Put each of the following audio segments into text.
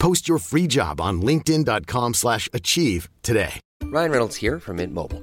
Post your free job on linkedin.com/achieve slash achieve today. Ryan Reynolds here from Mint Mobile.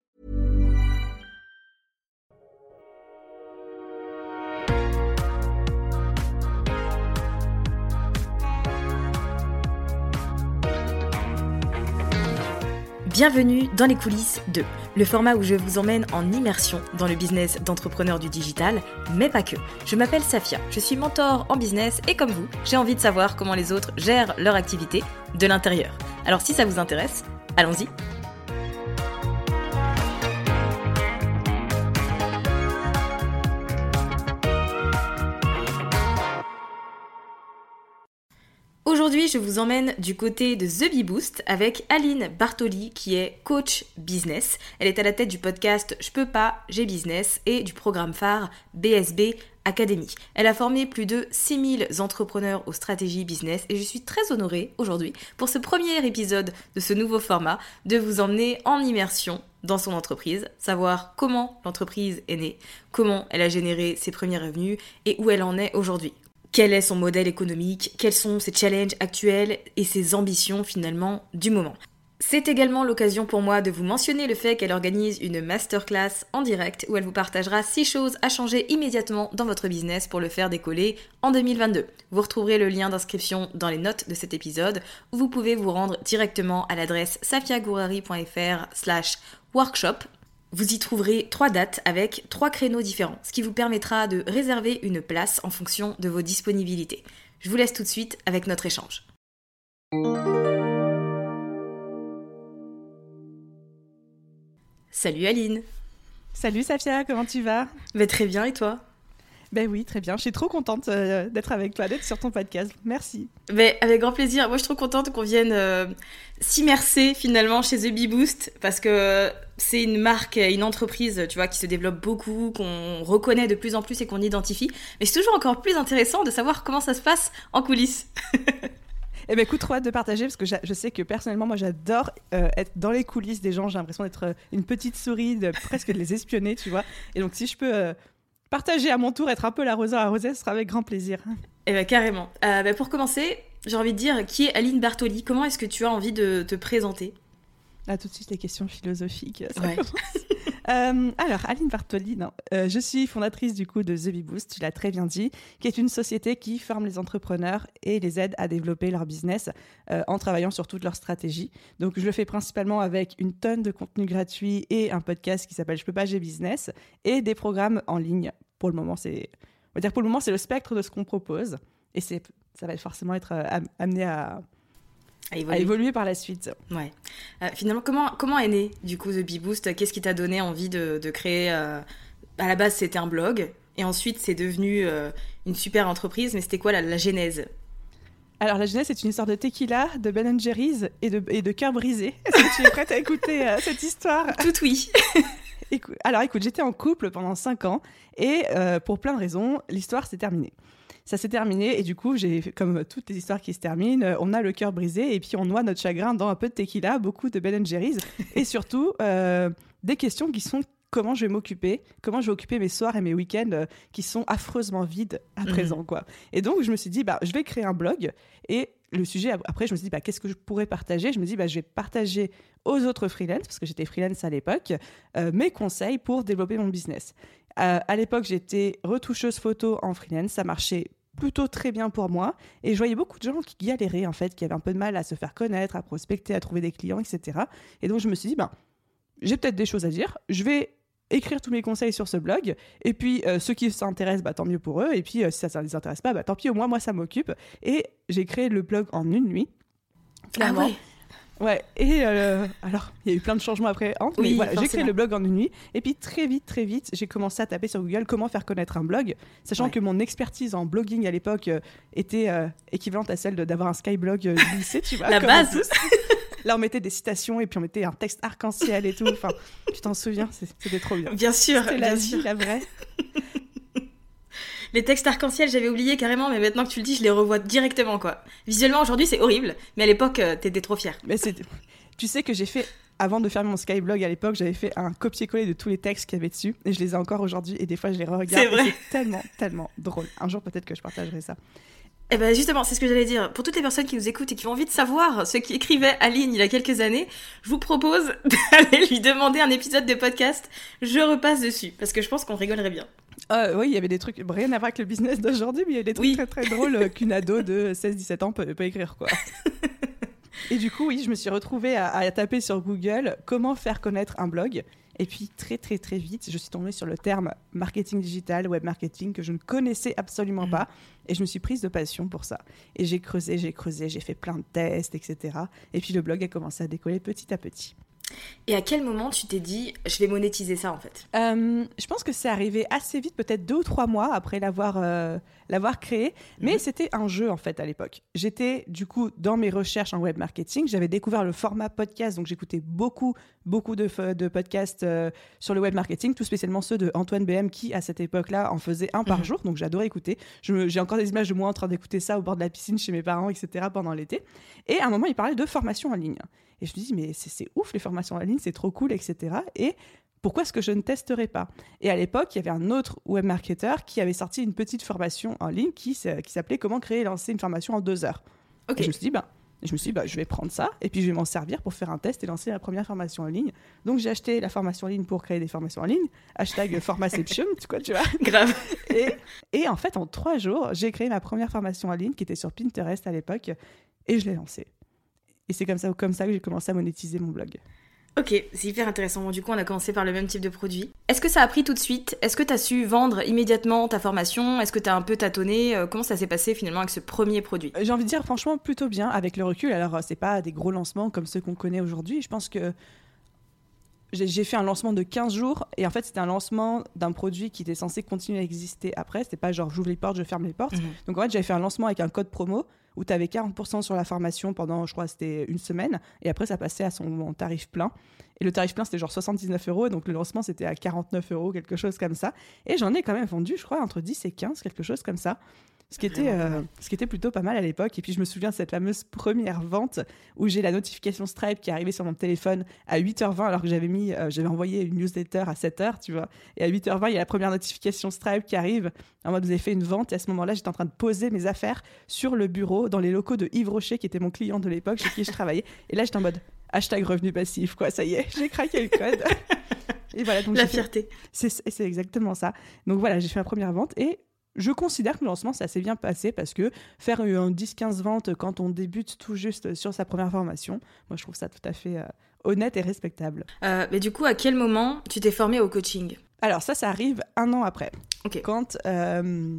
Bienvenue dans les coulisses de le format où je vous emmène en immersion dans le business d'entrepreneur du digital, mais pas que. Je m'appelle Safia, je suis mentor en business et comme vous, j'ai envie de savoir comment les autres gèrent leur activité de l'intérieur. Alors si ça vous intéresse, allons-y. Aujourd'hui, je vous emmène du côté de The Bee Boost avec Aline Bartoli qui est coach business. Elle est à la tête du podcast Je peux pas, j'ai business et du programme phare BSB Academy. Elle a formé plus de 6000 entrepreneurs aux stratégies business et je suis très honorée aujourd'hui pour ce premier épisode de ce nouveau format de vous emmener en immersion dans son entreprise, savoir comment l'entreprise est née, comment elle a généré ses premiers revenus et où elle en est aujourd'hui quel est son modèle économique, quels sont ses challenges actuels et ses ambitions finalement du moment. C'est également l'occasion pour moi de vous mentionner le fait qu'elle organise une masterclass en direct où elle vous partagera 6 choses à changer immédiatement dans votre business pour le faire décoller en 2022. Vous retrouverez le lien d'inscription dans les notes de cet épisode où vous pouvez vous rendre directement à l'adresse safiagourari.fr slash workshop vous y trouverez trois dates avec trois créneaux différents, ce qui vous permettra de réserver une place en fonction de vos disponibilités. Je vous laisse tout de suite avec notre échange. Salut Aline Salut Safia, comment tu vas? Bah, Très bien et toi? Ben oui, très bien. Je suis trop contente euh, d'être avec toi, d'être sur ton podcast. Merci. Ben, avec grand plaisir. Moi, je suis trop contente qu'on vienne euh, s'immerser finalement chez The Bee Boost parce que c'est une marque, une entreprise, tu vois, qui se développe beaucoup, qu'on reconnaît de plus en plus et qu'on identifie. Mais c'est toujours encore plus intéressant de savoir comment ça se passe en coulisses. Eh ben, écoute, trop hâte de partager parce que je sais que personnellement, moi, j'adore euh, être dans les coulisses des gens. J'ai l'impression d'être une petite souris, de presque de les espionner, tu vois. Et donc, si je peux partager à mon tour, être un peu l'arroseur arrosé, ce sera avec grand plaisir. Eh bien, carrément. Euh, bah, pour commencer, j'ai envie de dire qui est Aline Bartoli? Comment est-ce que tu as envie de te présenter? Ah, tout de suite les questions philosophiques. Euh, alors, Aline Bartoli, non. Euh, je suis fondatrice du coup de The Bee Boost, tu l'as très bien dit, qui est une société qui forme les entrepreneurs et les aide à développer leur business en travaillant sur toute leur stratégie. Donc, je le fais principalement avec une tonne de contenu gratuit et un podcast qui s'appelle Je peux pas, j'ai business et des programmes en ligne. Pour le moment, c'est, on va dire pour le moment, c'est le spectre de ce qu'on propose et c'est, ça va forcément être amené à à évoluer. par la suite. Ouais. Euh, finalement, comment, comment est né du coup The Bee Boost Qu'est-ce qui t'a donné envie de, de créer euh, À la base, c'était un blog, et ensuite, c'est devenu euh, une super entreprise. Mais c'était quoi la, la genèse? Alors, la genèse, c'est une histoire de tequila, de Ben Jerry's et de, et de cœur brisé. Est-ce que tu es prête à écouter cette histoire? Tout oui. alors, écoute, j'étais en couple pendant 5 ans et pour plein de raisons, l'histoire s'est terminée. ça s'est terminé et du coup, j'ai comme toutes les histoires qui se terminent, euh, on a le cœur brisé et puis on noie notre chagrin dans un peu de tequila, beaucoup de Ben Jerry's et surtout euh, des questions qui sont comment je vais m'occuper, comment je vais occuper mes soirs et mes week-ends euh, qui sont affreusement vides à mhm. présent quoi. Et donc je me suis dit bah je vais créer un blog et le sujet après je me suis dit bah qu'est-ce que je pourrais partager? Je me dis bah je vais partager aux autres freelance parce que j'étais freelance à l'époque mes conseils pour développer mon business. à l'époque, j'étais retoucheuse photo en freelance, ça marchait plutôt très bien pour moi. Et je voyais beaucoup de gens qui galéraient, en fait, qui avaient un peu de mal à se faire connaître, à prospecter, à trouver des clients, etc. Et donc, je me suis dit, ben, j'ai peut-être des choses à dire. Je vais écrire tous mes conseils sur ce blog. Et puis, euh, ceux qui s'intéressent, bah, tant mieux pour eux. Et puis, euh, si ça ne les intéresse pas, bah, tant pis, au moins, moi, ça m'occupe. Et j'ai créé le blog en une nuit. Clairement. Ah Ouais, et euh, alors, il y a eu plein de changements après. oui, voilà, j'ai créé le blog en une nuit. Et puis, très vite, très vite, j'ai commencé à taper sur Google comment faire connaître un blog, sachant que mon expertise en blogging à l'époque euh, était euh, équivalente à celle d'avoir un Skyblog du lycée, tu vois. La base Là, on mettait des citations et puis on mettait un texte arc-en-ciel et tout. Enfin, tu t'en souviens C'était trop bien. Bien sûr, C'était la vie, la vraie. Les textes arc-en-ciel, j'avais oublié carrément, mais maintenant que tu le dis, je les revois directement, quoi. Visuellement, aujourd'hui, c'est horrible, mais à l'époque, euh, t'étais trop fière. Mais c'est... Tu sais que j'ai fait avant de faire mon Skyblog à l'époque, j'avais fait un copier-coller de tous les textes qu'il y avait dessus et je les ai encore aujourd'hui et des fois je les re-regarde. C'est vrai. C'est tellement, tellement drôle. Un jour peut-être que je partagerai ça. Eh ben justement, c'est ce que j'allais dire. Pour toutes les personnes qui nous écoutent et qui ont envie de savoir ce qu'écrivait Aline il y a quelques années, je vous propose d'aller lui demander un épisode de podcast. Je repasse dessus parce que je pense qu'on rigolerait bien. Euh, oui, il y avait des trucs, rien à voir avec le business d'aujourd'hui, mais il y a des trucs très très drôles euh, qu'une ado de 16-17 ans peut, écrire, quoi. Et du coup, oui, je me suis retrouvée à, taper sur Google comment faire connaître un blog. Et puis très très très vite, je suis tombée sur le terme marketing digital, web marketing que je ne connaissais absolument mhm. pas. Et je me suis prise de passion pour ça. Et j'ai creusé, j'ai creusé, j'ai fait plein de tests, etc. Et puis le blog a commencé à décoller petit à petit. Et à quel moment tu t'es dit, je vais monétiser ça en fait? Euh, Je pense que c'est arrivé assez vite, peut-être deux ou trois mois après l'avoir euh, l'avoir créé, mais mhm. c'était un jeu en fait à l'époque. J'étais du coup dans mes recherches en web marketing, j'avais découvert le format podcast, donc j'écoutais beaucoup beaucoup de, de podcasts euh, sur le web marketing, tout spécialement ceux de Antoine BM qui à cette époque-là en faisait un par mhm. jour, donc j'adorais écouter. J'ai encore des images de moi en train d'écouter ça au bord de la piscine chez mes parents, etc. pendant l'été. Et à un moment, il parlait de formation en ligne. Et je me dis, mais c'est ouf les formations en ligne, c'est trop cool, etc. Et pourquoi est-ce que je ne testerais pas? Et à l'époque, il y avait un autre web marketer qui avait sorti une petite formation en ligne qui, qui s'appelait Comment créer et lancer une formation en deux heures. Et je me suis dit, bah, je me suis dit, bah, je vais prendre ça et puis je vais m'en servir pour faire un test et lancer la première formation en ligne. Donc j'ai acheté la formation en ligne pour créer des formations en ligne. Hashtag Formaception, tu, quoi, tu vois. Grave. Et, et en fait, en trois jours, j'ai créé ma première formation en ligne qui était sur Pinterest à l'époque et je l'ai lancée. Et c'est comme ça, comme ça que j'ai commencé à monétiser mon blog. Ok, c'est hyper intéressant. du coup, on a commencé par le même type de produit. Est-ce que ça a pris tout de suite? Est-ce que tu as su vendre immédiatement ta formation? Est-ce que tu as un peu tâtonné? Euh, Comment ça s'est passé finalement avec ce premier produit? J'ai envie de dire franchement plutôt bien avec le recul. Alors, c'est pas des gros lancements comme ceux qu'on connaît aujourd'hui. Je pense que j'ai fait un lancement de 15 jours et en fait c'était un lancement d'un produit qui était censé continuer à exister après. C'était pas genre j'ouvre les portes, je ferme les portes. Mhm. Donc en fait j'avais fait un lancement avec un code promo où tu avais 40% sur la formation pendant, je crois, c'était une semaine. Et après, ça passait à son tarif plein. Et le tarif plein, c'était genre 79 euros. Et donc, le lancement, c'était à 49 euros, quelque chose comme ça. Et j'en ai quand même vendu, je crois, entre 10 et 15, quelque chose comme ça. Ce qui, était, euh, ce qui était plutôt pas mal à l'époque. Et puis je me souviens de cette fameuse première vente où j'ai la notification Stripe qui est arrivée sur mon téléphone à 8h20 alors que j'avais mis, euh, j'avais envoyé une newsletter à 7h, tu vois. Et à 8h20, il y a la première notification Stripe qui arrive en mode vous avez fait une vente. Et à ce moment-là, j'étais en train de poser mes affaires sur le bureau dans les locaux de Yves Rocher qui était mon client de l'époque chez qui je travaillais. Et là, j'étais en mode hashtag revenu passif, quoi. Ça y est, j'ai craqué le code. Et voilà, donc la fierté. C'est exactement ça. Donc voilà, j'ai fait ma première vente et je considère que le lancement s'est assez bien passé parce que faire un 10-15 ventes quand on débute tout juste sur sa première formation, moi je trouve ça tout à fait euh, honnête et respectable. Euh, mais du coup, à quel moment tu t'es formé au coaching? Alors ça, ça arrive un an après. Quand euh,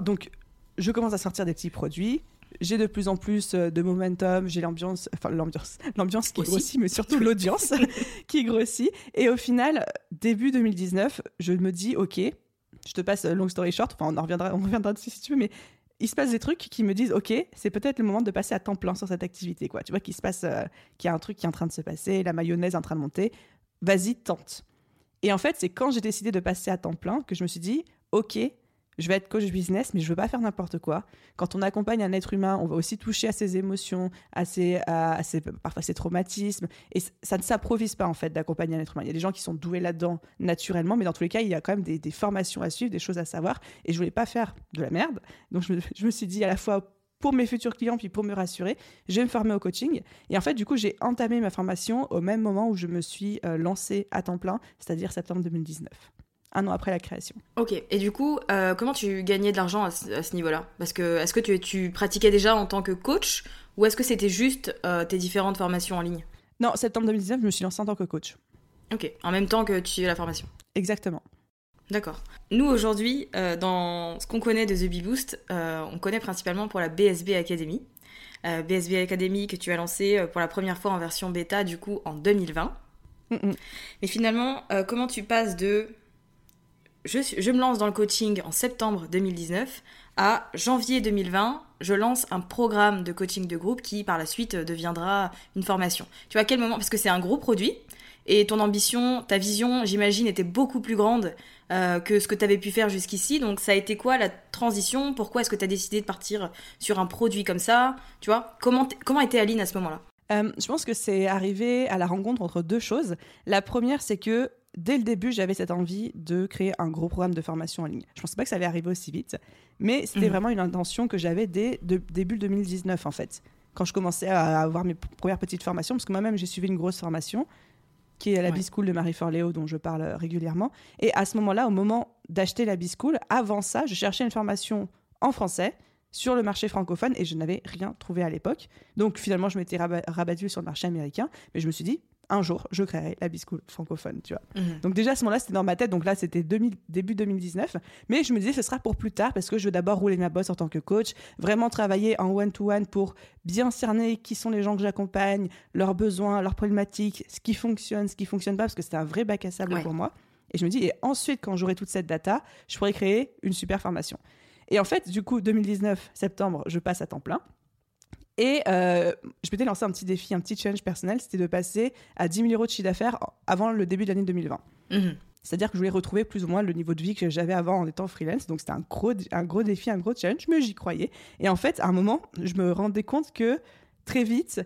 donc je commence à sortir des petits produits. J'ai de plus en plus de momentum, j'ai l'ambiance, enfin l'ambiance, l'ambiance qui grossit, mais surtout l'audience qui grossit. Et au final, début 2019, je me dis, ok, je te passe euh, long story short, enfin on en reviendra, on reviendra dessus si tu veux, mais il se passe des trucs qui me disent ok c'est peut-être le moment de passer à temps plein sur cette activité quoi. Tu vois qu'il se passe euh, qu'il y a un truc qui est en train de se passer la mayonnaise est en train de monter. Vas-y tente. Et en fait c'est quand j'ai décidé de passer à temps plein que je me suis dit ok je vais être coach business, mais je veux pas faire n'importe quoi. Quand on accompagne un être humain, on va aussi toucher à ses émotions, à ses, à, ses parfois ses traumatismes. Et ça ne s'improvise pas, en fait, d'accompagner un être humain. Il y a des gens qui sont doués là-dedans naturellement, mais dans tous les cas, il y a quand même des, formations à suivre, des choses à savoir. Et je voulais pas faire de la merde. Donc, je me, suis dit à la fois pour mes futurs clients, puis pour me rassurer, je vais me former au coaching. Et en fait, du coup, j'ai entamé ma formation au même moment où je me suis euh, lancée à temps plein, c'est-à-dire septembre 2019 un an après la création. Ok, et du coup, euh, comment tu gagnais de l'argent à ce, niveau-là? Parce que est-ce que tu, tu, pratiquais déjà en tant que coach ou est-ce que c'était juste euh, tes différentes formations en ligne? Non, septembre 2019, je me suis lancée en tant que coach. Ok, en même temps que tu suivais la formation Exactement. D'accord. Nous, aujourd'hui, euh, dans ce qu'on connaît de The Bee Boost, on connaît principalement pour la BSB Academy. BSB Academy que tu as lancé pour la première fois en version bêta, du coup, en 2020. Mais finalement, comment tu passes de je, me lance dans le coaching en septembre 2019 à janvier 2020, je lance un programme de coaching de groupe qui par la suite deviendra une formation. Tu vois à quel moment Parce que c'est un gros produit et ton ambition, ta vision, j'imagine, était beaucoup plus grande euh, que ce que tu avais pu faire jusqu'ici. Donc ça a été quoi la transition? Pourquoi est-ce que tu as décidé de partir sur un produit comme ça? Tu vois Comment, comment était Aline à ce moment-là? Euh, Je pense que c'est arrivé à la rencontre entre deux choses. La première, c'est que dès le début, j'avais cette envie de créer un gros programme de formation en ligne. Je ne pensais pas que ça allait arriver aussi vite, mais c'était mhm. vraiment une intention que j'avais dès de, début 2019 en fait. Quand je commençais à avoir mes premières petites formations, parce que moi-même j'ai suivi une grosse formation, qui est la B-School de Marie Forleo, dont je parle régulièrement. Et à ce moment-là, au moment d'acheter la B-School, avant ça, je cherchais une formation en français sur le marché francophone et je n'avais rien trouvé à l'époque. Donc finalement, je m'étais rabattue sur le marché américain, mais je me suis dit, un jour, je créerai la B-School francophone, tu vois. Mhm. Donc déjà, à ce moment-là, c'était dans ma tête. Donc là, c'était début 2019. Mais je me disais, ce sera pour plus tard parce que je veux d'abord rouler ma bosse en tant que coach, vraiment travailler en one-to-one pour bien cerner qui sont les gens que j'accompagne, leurs besoins, leurs problématiques, ce qui fonctionne, ce qui fonctionne pas, parce que c'était un vrai bac à sable pour moi. Et je me dis, et ensuite, quand j'aurai toute cette data, je pourrai créer une super formation. Et en fait, du coup, 2019, septembre, je passe à temps plein. Et euh, je m'étais lancé un petit défi, un petit challenge personnel, c'était de passer à 10 000 euros de chiffre d'affaires avant le début de l'année 2020. Mhm. C'est-à-dire que je voulais retrouver plus ou moins le niveau de vie que j'avais avant en étant freelance. Donc c'était un gros, un gros défi, un gros challenge, mais j'y croyais. Et en fait, à un moment, je me rendais compte que très vite,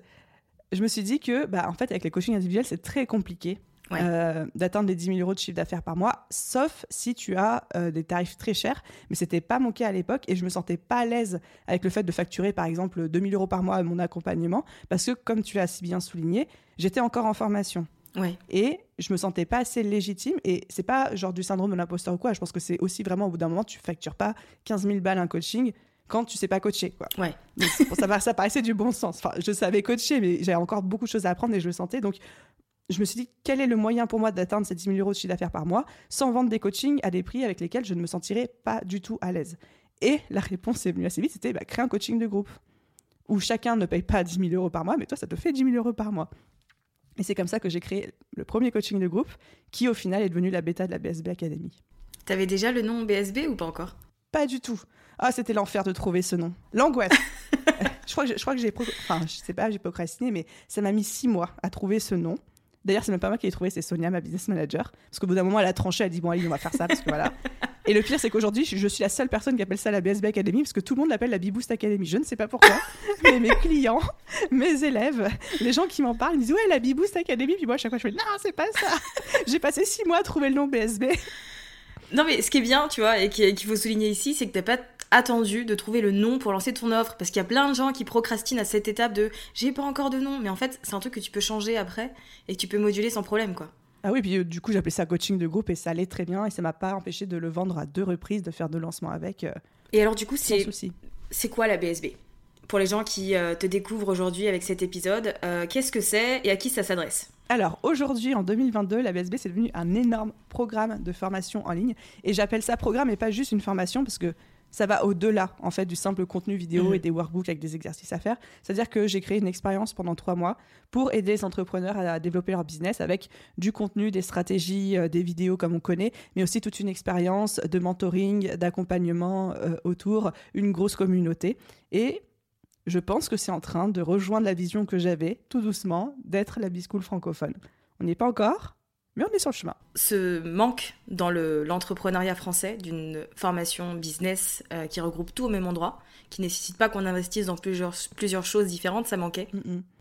je me suis dit que, bah, en fait, avec les coachings individuels, c'est très compliqué euh, d'atteindre les 10 000 euros de chiffre d'affaires par mois, sauf si tu as euh, des tarifs très chers. Mais c'était pas mon cas à l'époque et je me sentais pas à l'aise avec le fait de facturer par exemple 2 000 euros par mois à mon accompagnement parce que, comme tu l'as si bien souligné, j'étais encore en formation. Et je me sentais pas assez légitime. Et c'est pas genre du syndrome de l'imposteur ou quoi. Je pense que c'est aussi vraiment au bout d'un moment, tu factures pas 15 000 balles un coaching quand tu sais pas coacher. Quoi. Ouais. pour ça, ça paraissait du bon sens. Enfin, je savais coacher, mais j'avais encore beaucoup de choses à apprendre et je le sentais. Donc, je me suis dit, quel est le moyen pour moi d'atteindre ces 10 000 euros de chiffre d'affaires par mois sans vendre des coachings à des prix avec lesquels je ne me sentirais pas du tout à l'aise? Et la réponse est venue assez vite, c'était bah, créer un coaching de groupe où chacun ne paye pas 10 000 euros par mois, mais toi, ça te fait 10 000 euros par mois. Et c'est comme ça que j'ai créé le premier coaching de groupe qui, au final, est devenu la bêta de la BSB Academy. T'avais déjà le nom BSB ou pas encore? Pas du tout. Ah, c'était l'enfer de trouver ce nom. L'angoisse. je crois que, j'ai, enfin, je sais pas, j'ai procrastiné, mais ça m'a mis six mois à trouver ce nom. D'ailleurs, c'est même pas moi qui l'ai trouvé, c'est Sonia, ma business manager. Parce qu'au bout d'un moment, elle a tranché, elle a dit Bon, allez, on va faire ça, parce que voilà. Et le pire, c'est qu'aujourd'hui, je suis la seule personne qui appelle ça la BSB Academy, parce que tout le monde l'appelle la B-Boost Academy. Je ne sais pas pourquoi, mais mes clients, mes élèves, les gens qui m'en parlent, ils disent Ouais, la B-Boost Academy. Puis moi, à chaque fois, je fais Non, c'est pas ça. J'ai passé six mois à trouver le nom BSB. Non, mais ce qui est bien, tu vois, et qu'il faut souligner ici, c'est que t'as pas attendu de trouver le nom pour lancer ton offre parce qu'il y a plein de gens qui procrastinent à cette étape de j'ai pas encore de nom mais en fait c'est un truc que tu peux changer après et que tu peux moduler sans problème quoi. Ah oui, puis euh, du coup, j'appelais ça coaching de groupe et ça allait très bien et ça m'a pas empêché de le vendre à deux reprises, de faire deux lancements avec. Euh, et alors, du coup, c'est c'est quoi la BSB Pour les gens qui euh, te découvrent aujourd'hui avec cet épisode, qu'est-ce que c'est et à qui ça s'adresse? Alors aujourd'hui, en 2022, la BSB, c'est devenu un énorme programme de formation en ligne. Et j'appelle ça programme et pas juste une formation parce que ça va au-delà en fait du simple contenu vidéo mhm. et des workbooks avec des exercices à faire. C'est-à-dire que j'ai créé une expérience pendant trois mois pour aider les entrepreneurs à développer leur business avec du contenu, des stratégies, euh, des vidéos comme on connaît, mais aussi toute une expérience de mentoring, d'accompagnement euh, autour, une grosse communauté. Et je pense que c'est en train de rejoindre la vision que j'avais, tout doucement, d'être la B-School francophone. On n'y est pas encore, mais on est sur le chemin. Ce manque dans l'entrepreneuriat français d'une formation business euh, qui regroupe tout au même endroit, qui nécessite pas qu'on investisse dans plusieurs, plusieurs choses différentes, ça manquait.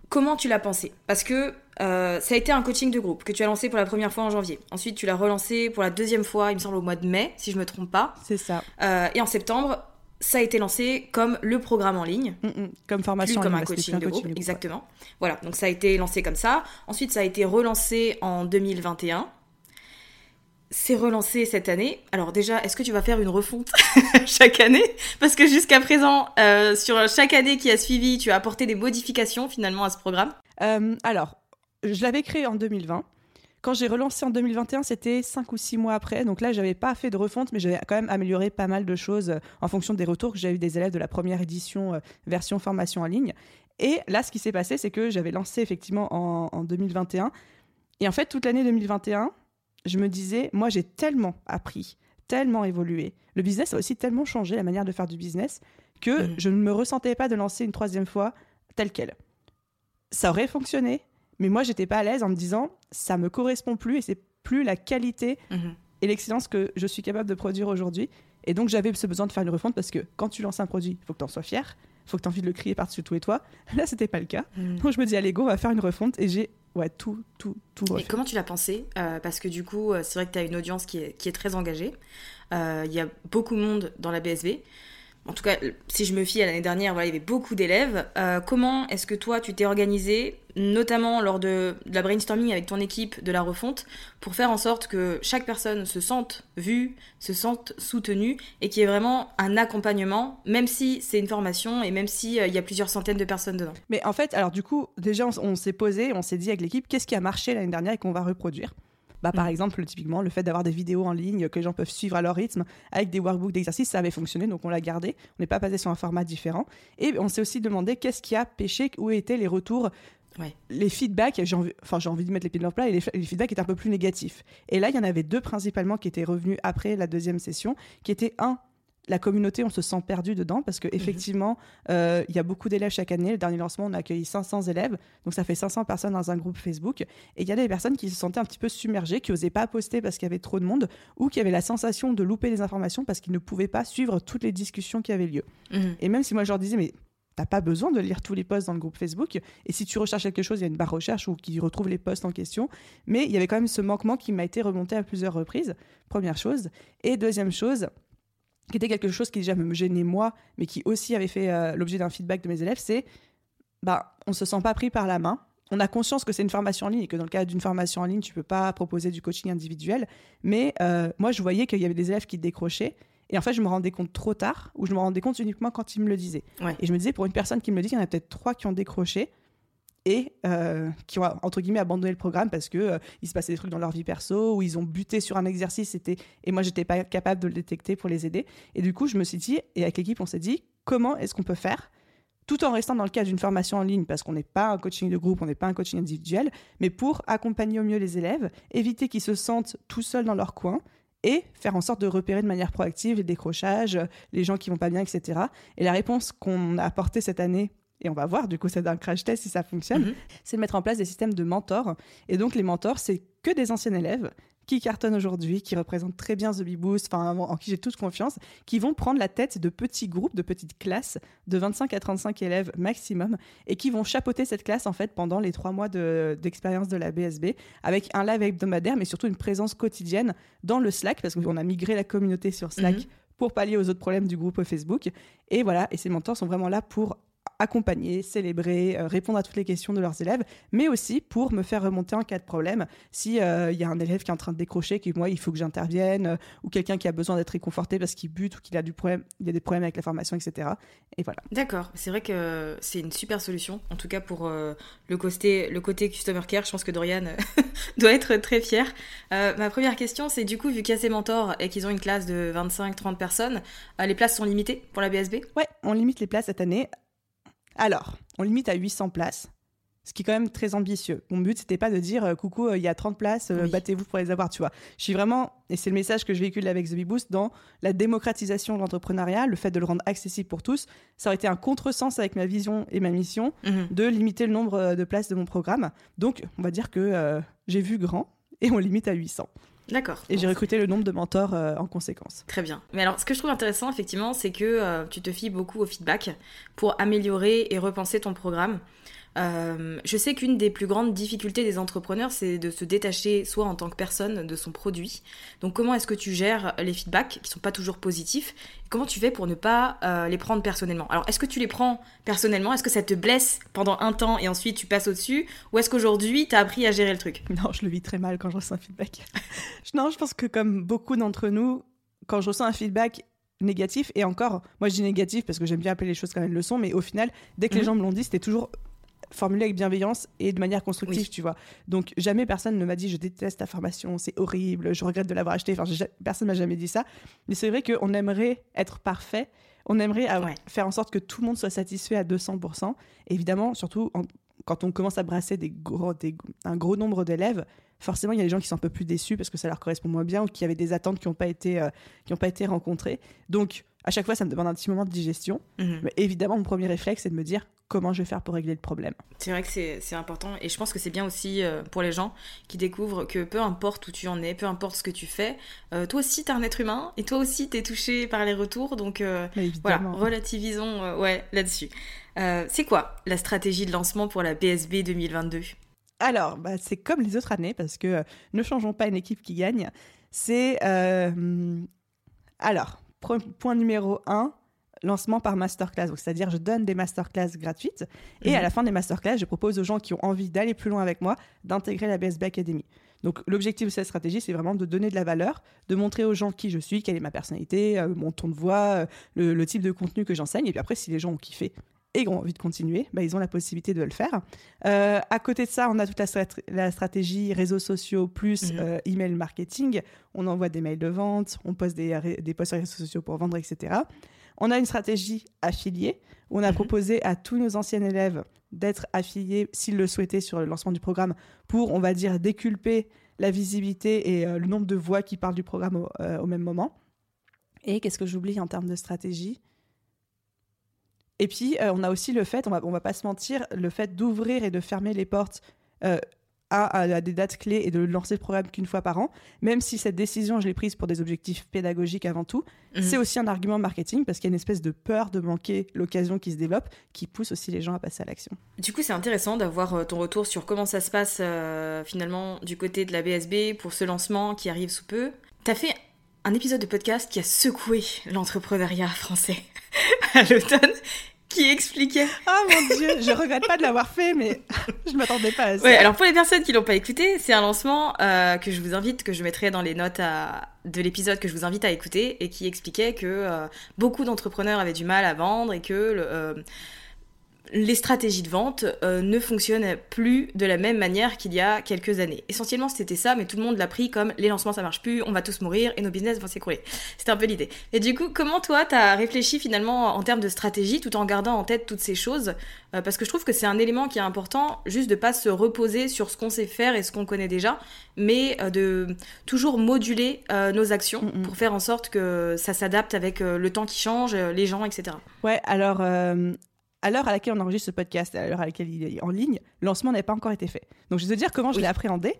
Comment tu l'as pensé? Parce que euh, ça a été un coaching de groupe que tu as lancé pour la première fois en janvier. Ensuite, tu l'as relancé pour la deuxième fois, il me semble, au mois de mai, si je me trompe pas. C'est ça. Euh, et en septembre, ça a été lancé comme le programme en ligne. Comme formation comme en un coaching, de, groupe, Exactement. Voilà, donc ça a été lancé comme ça. Ensuite, ça a été relancé en 2021. C'est relancé cette année. Alors déjà, est-ce que tu vas faire une refonte chaque année? Parce que jusqu'à présent, euh, sur chaque année qui a suivi, tu as apporté des modifications finalement à ce programme. Euh, alors, je l'avais créé en 2020. Quand j'ai relancé en 2021, c'était 5 ou 6 mois après. Donc là, j'avais pas fait de refonte, mais j'avais quand même amélioré pas mal de choses euh, en fonction des retours que j'ai eu des élèves de la première édition euh, version formation en ligne. Et là, ce qui s'est passé, c'est que j'avais lancé effectivement en, 2021. Et en fait, toute l'année 2021, je me disais, moi, j'ai tellement appris, tellement évolué. Le business a aussi tellement changé, la manière de faire du business, que mmh. je ne me ressentais pas de lancer une troisième fois telle quelle. Ça aurait fonctionné, mais moi, j'étais pas à l'aise en me disant, ça me correspond plus et c'est plus la qualité mhm. et l'excellence que je suis capable de produire aujourd'hui. Et donc, j'avais ce besoin de faire une refonte parce que quand tu lances un produit, il faut que tu en sois fier, il faut que tu aies envie de le crier par-dessus tout et toi. Là, c'était pas le cas. Mhm. Donc, je me dis, allez, go, on va faire une refonte et j'ai ouais, tout, tout, tout refait. Et comment tu l'as pensé? Euh, Parce que du coup, euh, c'est vrai que tu as une audience qui est, qui est très engagée. Euh, il y a beaucoup de monde dans la BSB en tout cas, si je me fie à l'année dernière, voilà, il y avait beaucoup d'élèves. Euh, comment est-ce que toi, tu t'es organisé, notamment lors de, la brainstorming avec ton équipe de la refonte, pour faire en sorte que chaque personne se sente vue, se sente soutenue et qu'il y ait vraiment un accompagnement, même si c'est une formation et même s'il euh, y a plusieurs centaines de personnes dedans? Mais en fait, alors du coup, déjà, on s'est posé, on s'est dit avec l'équipe, qu'est-ce qui a marché l'année dernière et qu'on va reproduire? Bah, par mm. exemple, typiquement, le fait d'avoir des vidéos en ligne que les gens peuvent suivre à leur rythme avec des workbooks d'exercice, ça avait fonctionné, donc on l'a gardé. On n'est pas passé sur un format différent. Et on s'est aussi demandé qu'est-ce qui a pêché, où étaient les retours Les feedbacks, j'ai envie, enfin, j'ai envie de mettre les pieds dans le plat, et les, les, feedbacks étaient un peu plus négatifs. Et là, il y en avait deux principalement qui étaient revenus après la deuxième session, qui étaient un, la communauté, on se sent perdu dedans parce qu'effectivement, mhm. euh, il y a beaucoup d'élèves chaque année. Le dernier lancement, on a accueilli 500 élèves, donc ça fait 500 personnes dans un groupe Facebook. Et il y a des personnes qui se sentaient un petit peu submergées, qui n'osaient pas poster parce qu'il y avait trop de monde, ou qui avaient la sensation de louper des informations parce qu'ils ne pouvaient pas suivre toutes les discussions qui avaient lieu. Mhm. Et même si moi je leur disais, mais t'as pas besoin de lire tous les posts dans le groupe Facebook. Et si tu recherches quelque chose, il y a une barre recherche ou qui retrouve les posts en question. Mais il y avait quand même ce manquement qui m'a été remonté à plusieurs reprises. Première chose. Et deuxième chose, qui était quelque chose qui déjà me gênait moi, mais qui aussi avait fait euh, l'objet d'un feedback de mes élèves, c'est bah, on se sent pas pris par la main. On a conscience que c'est une formation en ligne et que dans le cadre d'une formation en ligne, tu peux pas proposer du coaching individuel. Mais euh, moi, je voyais qu'il y avait des élèves qui décrochaient. Et en fait, je me rendais compte trop tard, ou je me rendais compte uniquement quand ils me le disaient. Et je me disais, pour une personne qui me le dit, il y en a peut-être trois qui ont décroché et euh, qui ont entre guillemets abandonné le programme parce que euh, il se passait des trucs dans leur vie perso ou ils ont buté sur un exercice et moi j'étais pas capable de le détecter pour les aider et du coup je me suis dit et avec l'équipe on s'est dit comment est-ce qu'on peut faire tout en restant dans le cadre d'une formation en ligne parce qu'on n'est pas un coaching de groupe on n'est pas un coaching individuel mais pour accompagner au mieux les élèves éviter qu'ils se sentent tout seuls dans leur coin et faire en sorte de repérer de manière proactive les décrochages, les gens qui vont pas bien, etc. Et la réponse qu'on a apportée cette année et on va voir du coup c'est un crash test si ça fonctionne, mhm. c'est de mettre en place des systèmes de mentors. Et donc les mentors, c'est que des anciens élèves qui cartonnent aujourd'hui, qui représentent très bien The Bee Boost, enfin en qui j'ai toute confiance, qui vont prendre la tête de petits groupes, de petites classes de 25 à 35 élèves maximum, et qui vont chapeauter cette classe en fait pendant les trois mois d'expérience de, la BSB, avec un live hebdomadaire, mais surtout une présence quotidienne dans le Slack, parce qu'on a migré la communauté sur Slack. Mhm. pour pallier aux autres problèmes du groupe Facebook. Et voilà, et ces mentors sont vraiment là pour accompagner, célébrer, euh, répondre à toutes les questions de leurs élèves, mais aussi pour me faire remonter en cas de problème. Si il euh, y a un élève qui est en train de décrocher, que moi il faut que j'intervienne, euh, ou quelqu'un qui a besoin d'être réconforté parce qu'il bute ou qu'il a du problème, il y a des problèmes avec la formation, etc. Et voilà. D'accord, c'est vrai que c'est une super solution, en tout cas pour le côté le côté customer care. Je pense que Dorian doit être très fier. ma première question, c'est du coup vu qu'il y a ces mentors et qu'ils ont une classe de 25-30 personnes, les places sont limitées pour la BSB Ouais, on limite les places cette année alors, on limite à 800 places, ce qui est quand même très ambitieux. Mon but, c'était pas de dire euh, coucou, euh, il y a 30 places, euh, battez-vous pour les avoir, tu vois. Je suis vraiment, et c'est le message que je véhicule avec The Boost, dans la démocratisation de l'entrepreneuriat, le fait de le rendre accessible pour tous. Ça aurait été un contresens avec ma vision et ma mission mhm. de limiter le nombre de places de mon programme. Donc, on va dire que j'ai vu grand et on limite à 800. D'accord. Et j'ai recruté le nombre de mentors euh, en conséquence. Très bien. Mais alors, ce que je trouve intéressant, effectivement, c'est que euh, tu te fies beaucoup au feedback pour améliorer et repenser ton programme. Euh, je sais qu'une des plus grandes difficultés des entrepreneurs, c'est de se détacher soit en tant que personne de son produit. Donc comment est-ce que tu gères les feedbacks qui sont pas toujours positifs? Comment tu fais pour ne pas euh, les prendre personnellement? Alors est-ce que tu les prends personnellement? Est-ce que ça te blesse pendant un temps et ensuite tu passes au-dessus? Ou est-ce qu'aujourd'hui tu as appris à gérer le truc? Non, je le vis très mal quand je reçois un feedback. non, je pense que comme beaucoup d'entre nous, quand je reçois un feedback, négatif et encore moi je dis négatif parce que j'aime bien appeler les choses comme elles le sont mais au final dès que les mhm. gens me l'ont dit c'était toujours formulé avec bienveillance et de manière constructive, tu vois. Donc jamais personne ne m'a dit je déteste ta formation, c'est horrible, je regrette de l'avoir acheté. Enfin, personne m'a jamais dit ça. Mais c'est vrai qu'on aimerait être parfait. On aimerait faire en sorte que tout le monde soit satisfait à 200%. évidemment, surtout quand on commence à brasser des gros, un gros nombre d'élèves, forcément, il y a des gens qui sont un peu plus déçus parce que ça leur correspond moins bien ou qui avaient des attentes qui n'ont pas, été, euh, qui pas été rencontrées. Donc, à chaque fois, ça me demande un petit moment de digestion. Mhm. Mais évidemment, mon premier réflexe, c'est de me dire comment je vais faire pour régler le problème. C'est vrai que c'est important et je pense que c'est bien aussi euh, pour les gens qui découvrent que peu importe où tu en es, peu importe ce que tu fais, euh, toi aussi tu es un être humain et toi aussi tu es touché par les retours. Donc voilà, relativisons ouais, là-dessus. c'est quoi la stratégie de lancement pour la BSB 2022 alors, bah, c'est comme les autres années, parce que euh, ne changeons pas une équipe qui gagne. C'est. Euh, alors, point numéro 1, lancement par masterclass. C'est-à-dire, je donne des masterclass gratuites. Et à mhm. la fin des masterclass, je propose aux gens qui ont envie d'aller plus loin avec moi d'intégrer la BSB Academy. Donc, l'objectif de cette stratégie, c'est vraiment de donner de la valeur, de montrer aux gens qui je suis, quelle est ma personnalité, euh, mon ton de voix, le, le, type de contenu que j'enseigne. Et puis après, si les gens ont kiffé, et ont envie de continuer, bah, ils ont la possibilité de le faire. Euh, à côté de ça, on a toute la, stratégie réseaux sociaux plus mhm. euh, email marketing. On envoie des mails de vente, on poste des, des posts sur les réseaux sociaux pour vendre, etc. On a une stratégie affiliée. On a mhm. proposé à tous nos anciens élèves d'être affiliés, s'ils le souhaitaient, sur le lancement du programme pour, on va dire, déculper la visibilité et euh, le nombre de voix qui parlent du programme au, au même moment. Et qu'est-ce que j'oublie en termes de stratégie? Et puis, euh, on a aussi le fait, on va, on va pas se mentir, le fait d'ouvrir et de fermer les portes euh, à, des dates clés et de lancer le programme qu'une fois par an, même si cette décision, je l'ai prise pour des objectifs pédagogiques avant tout, mhm. c'est aussi un argument marketing parce qu'il y a une espèce de peur de manquer l'occasion qui se développe qui pousse aussi les gens à passer à l'action. Du coup, c'est intéressant d'avoir euh, ton retour sur comment ça se passe finalement du côté de la BSB pour ce lancement qui arrive sous peu. Tu as fait un épisode de podcast qui a secoué l'entrepreneuriat français à l'automne qui expliquait. Ah mon dieu, je regrette pas de l'avoir fait, mais je m'attendais pas à ça. Ouais, alors pour les personnes qui l'ont pas écouté, c'est un lancement euh, que je vous invite, que je mettrai dans les notes à, de l'épisode que je vous invite à écouter et qui expliquait que euh, beaucoup d'entrepreneurs avaient du mal à vendre et que le, euh, les stratégies de vente euh, ne fonctionnent plus de la même manière qu'il y a quelques années. Essentiellement, c'était ça, mais tout le monde l'a pris comme les lancements ça marche plus, on va tous mourir et nos business vont s'écrouler. C'était un peu l'idée. Et du coup, comment toi, t'as réfléchi finalement en termes de stratégie tout en gardant en tête toutes ces choses? Euh, Parce que je trouve que c'est un élément qui est important, juste de pas se reposer sur ce qu'on sait faire et ce qu'on connaît déjà, mais euh, de toujours moduler nos actions mm, pour faire en sorte que ça s'adapte avec le temps qui change, les gens, etc. Ouais, alors à l'heure à laquelle on enregistre ce podcast, à l'heure à laquelle il est en ligne, le lancement n'a pas encore été fait. Donc je vais te dire comment je l'ai appréhendé.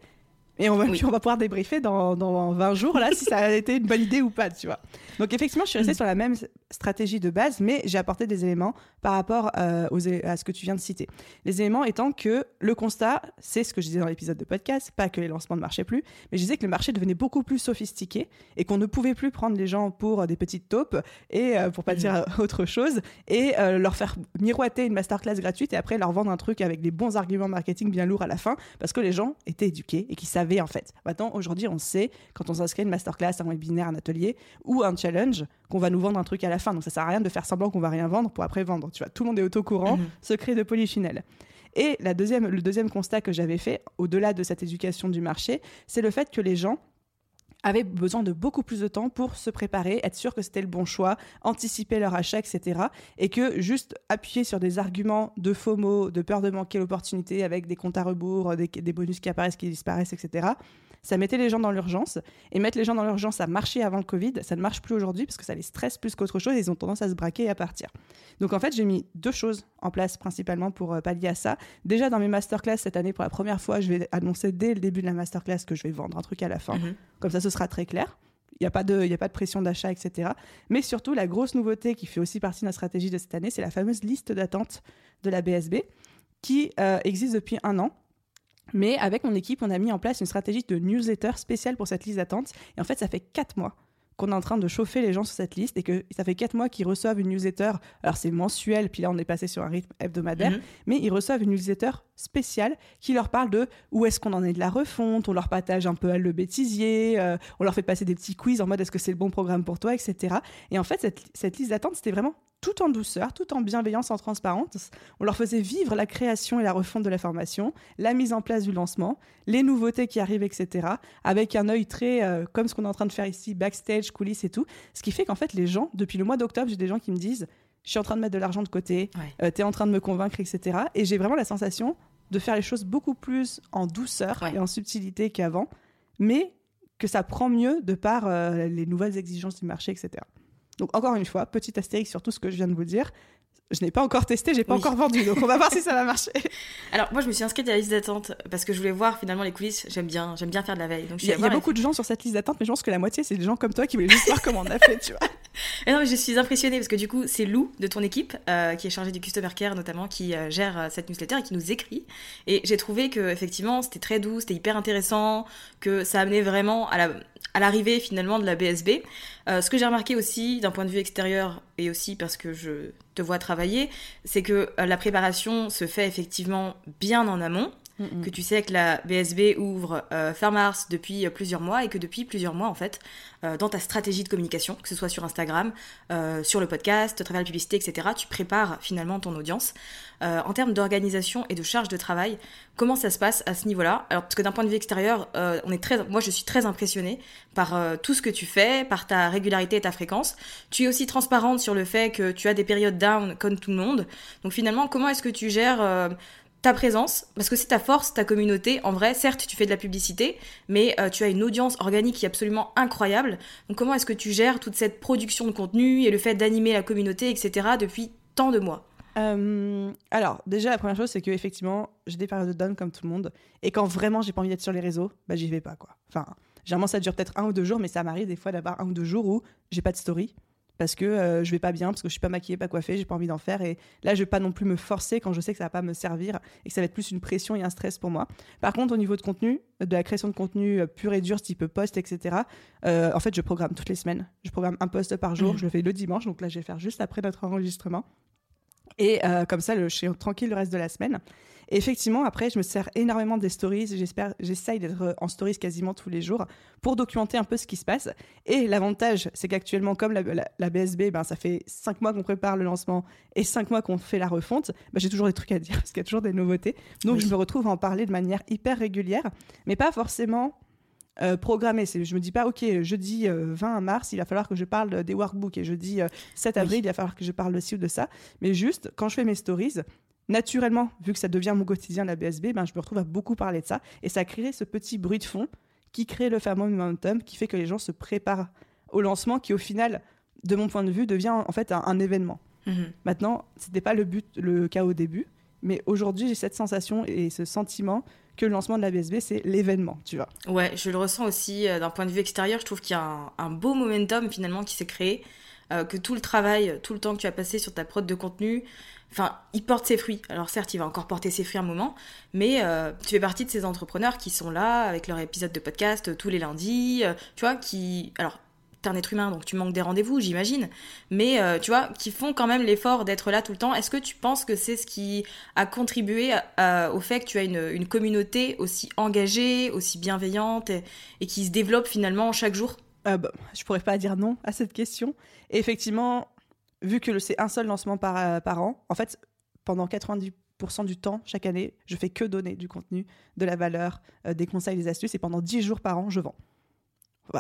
Et on va, on va pouvoir débriefer dans, dans, 20 jours, là, si ça a été une bonne idée ou pas, tu vois. Donc, effectivement, je suis restée mm. sur la même stratégie de base, mais j'ai apporté des éléments par rapport euh, aux, à ce que tu viens de citer. Les éléments étant que le constat, c'est ce que je disais dans l'épisode de podcast, pas que les lancements ne marchaient plus, mais je disais que le marché devenait beaucoup plus sophistiqué et qu'on ne pouvait plus prendre les gens pour des petites taupes et, euh, pour pas dire mm. autre chose, et euh, leur faire miroiter une masterclass gratuite et après leur vendre un truc avec des bons arguments marketing bien lourds à la fin, parce que les gens étaient éduqués et qui savaient en fait. Maintenant, aujourd'hui, on sait quand on s'inscrit une masterclass, un webinaire, un atelier ou un challenge qu'on va nous vendre un truc à la fin. Donc ça sert à rien de faire semblant qu'on va rien vendre pour après vendre. Tu vois, tout le monde est au courant, mhm. secret de polychinelle. Et la deuxième, le deuxième constat que j'avais fait, au-delà de cette éducation du marché, c'est le fait que les gens avaient besoin de beaucoup plus de temps pour se préparer, être sûr que c'était le bon choix, anticiper leur achat, etc. Et que juste appuyer sur des arguments de mots, de peur de manquer l'opportunité avec des comptes à rebours, des, bonus qui apparaissent, qui disparaissent, etc., ça mettait les gens dans l'urgence. Et mettre les gens dans l'urgence, ça marchait avant le Covid, ça ne marche plus aujourd'hui parce que ça les stresse plus qu'autre chose et ils ont tendance à se braquer et à partir. Donc en fait, j'ai mis deux choses en place principalement pour euh, pallier à ça. Déjà, dans mes masterclass cette année, pour la première fois, je vais annoncer dès le début de la masterclass que je vais vendre un truc à la fin. Mhm. Comme ça, ce sera très clair. Il n'y a, pas de, a pas de pression d'achat, etc. Mais surtout, la grosse nouveauté qui fait aussi partie de la stratégie de cette année, c'est la fameuse liste d'attente de la BSB qui euh, existe depuis un an. Mais avec mon équipe, on a mis en place une stratégie de newsletter spéciale pour cette liste d'attente. Et en fait, ça fait quatre mois qu'on est en train de chauffer les gens sur cette liste et que ça fait quatre mois qu'ils reçoivent une newsletter. Alors c'est mensuel, puis là on est passé sur un rythme hebdomadaire, mhm. mais ils reçoivent une newsletter spéciale qui leur parle de où est-ce qu'on en est de la refonte, on leur partage un peu le bêtisier, euh, on leur fait passer des petits quiz en mode est-ce que c'est le bon programme pour toi, etc. Et en fait, cette, cette liste d'attente, c'était vraiment tout en douceur, tout en bienveillance, en transparence. On leur faisait vivre la création et la refonte de la formation, la mise en place du lancement, les nouveautés qui arrivent, etc. Avec un œil très, euh, comme ce qu'on est en train de faire ici, backstage, coulisses et tout. Ce qui fait qu'en fait, les gens, depuis le mois d'octobre, j'ai des gens qui me disent, je suis en train de mettre de l'argent de côté, euh, tu es en train de me convaincre, etc. Et j'ai vraiment la sensation de faire les choses beaucoup plus en douceur et en subtilité qu'avant, mais que ça prend mieux de par euh, les nouvelles exigences du marché, etc. Donc encore une fois, petit astérix sur tout ce que je viens de vous dire. Je n'ai pas encore testé, j'ai pas encore vendu, donc on va voir si ça va marcher. Alors moi, je me suis inscrite à la liste d'attente parce que je voulais voir finalement les coulisses. J'aime bien, j'aime bien faire de la veille. Donc il y a, beaucoup de gens sur cette liste d'attente, mais je pense que la moitié c'est des gens comme toi qui voulaient juste voir comment on a fait, tu vois. Non, mais je suis impressionnée parce que du coup, c'est Lou de ton équipe euh, qui est chargée du customer care notamment, qui euh, gère euh, cette newsletter et qui nous écrit. Et j'ai trouvé que effectivement, c'était très doux, c'était hyper intéressant, que ça amenait vraiment à la à l'arrivée finalement de la BSB. Ce que j'ai remarqué aussi d'un point de vue extérieur et aussi parce que je te vois travailler, c'est que la préparation se fait effectivement bien en amont que tu sais que la BSB ouvre euh, fin mars depuis euh, plusieurs mois et que depuis plusieurs mois, en fait, euh, dans ta stratégie de communication, que ce soit sur Instagram, sur le podcast, à travers la publicité, etc., tu prépares finalement ton audience. en termes d'organisation et de charge de travail, comment ça se passe à ce niveau-là? Alors, parce que d'un point de vue extérieur, on est très, moi, je suis très impressionnée par tout ce que tu fais, par ta régularité et ta fréquence. Tu es aussi transparente sur le fait que tu as des périodes down comme tout le monde. Donc, finalement, comment est-ce que tu gères ta présence, parce que c'est ta force, ta communauté. En vrai, certes, tu fais de la publicité, mais euh, tu as une audience organique qui est absolument incroyable. Donc comment est-ce que tu gères toute cette production de contenu et le fait d'animer la communauté, etc., depuis tant de mois? Euh, alors, déjà, la première chose, c'est que effectivement, j'ai des périodes de down comme tout le monde. Et quand vraiment j'ai pas envie d'être sur les réseaux, bah j'y vais pas, quoi. Enfin, généralement, ça dure peut-être un ou deux jours, mais ça m'arrive des fois d'avoir un ou deux jours où j'ai pas de story parce que euh, je vais pas bien, parce que je suis pas maquillée, pas coiffée, j'ai pas envie d'en faire. Et là, je vais pas non plus me forcer quand je sais que ça va pas me servir et que ça va être plus une pression et un stress pour moi. Par contre, au niveau de contenu, de la création de contenu euh, pur et dur, type post, etc., euh, en fait, je programme toutes les semaines. Je programme un post par jour, mmh. je le fais le dimanche, donc là, je vais faire juste après notre enregistrement. Et comme ça, je suis tranquille le reste de la semaine effectivement, après, je me sers énormément des stories. J'espère, j'essaye d'être en stories quasiment tous les jours pour documenter un peu ce qui se passe. Et l'avantage, c'est qu'actuellement, comme la, BSB, ben, ça fait cinq mois qu'on prépare le lancement et cinq mois qu'on fait la refonte, ben, j'ai toujours des trucs à dire parce qu'il y a toujours des nouveautés. Donc, je me retrouve à en parler de manière hyper régulière, mais pas forcément euh, programmé. Je me dis pas, ok, jeudi 20 euh, mars, il va falloir que je parle des workbooks et jeudi 7 euh, avril, il va falloir que je parle de ci ou de ça. Mais juste, quand je fais mes stories, naturellement, vu que ça devient mon quotidien, la BSB, ben, je me retrouve à beaucoup parler de ça. Et ça crée ce petit bruit de fond qui crée le fameux momentum, qui fait que les gens se préparent au lancement, qui au final, de mon point de vue, devient en fait un, événement. Mhm. Maintenant, ce n'était pas le but, le cas au début, mais aujourd'hui, j'ai cette sensation et ce sentiment que le lancement de la BSB, c'est l'événement, tu vois. Ouais, je le ressens aussi euh, d'un point de vue extérieur. Je trouve qu'il y a un, beau momentum finalement qui s'est créé, euh, que tout le travail, tout le temps que tu as passé sur ta prod de contenu, enfin, il porte ses fruits. Alors certes, il va encore porter ses fruits un moment, mais euh, tu fais partie de ces entrepreneurs qui sont là avec leur épisode de podcast tous les lundis, tu vois, qui, alors, t'es un être humain, donc tu manques des rendez-vous, j'imagine, mais tu vois, qui font quand même l'effort d'être là tout le temps. Est-ce que tu penses que c'est ce qui a contribué au fait que tu as une, communauté aussi engagée, aussi bienveillante et, qui se développe finalement chaque jour? Bah, Je pourrais pas dire non à cette question. Et effectivement, vu que c'est un seul lancement par, euh, an, en fait, pendant 90% du temps, chaque année, je fais que donner du contenu, de la valeur, euh, des conseils, des astuces, et pendant 10 jours par an, je vends.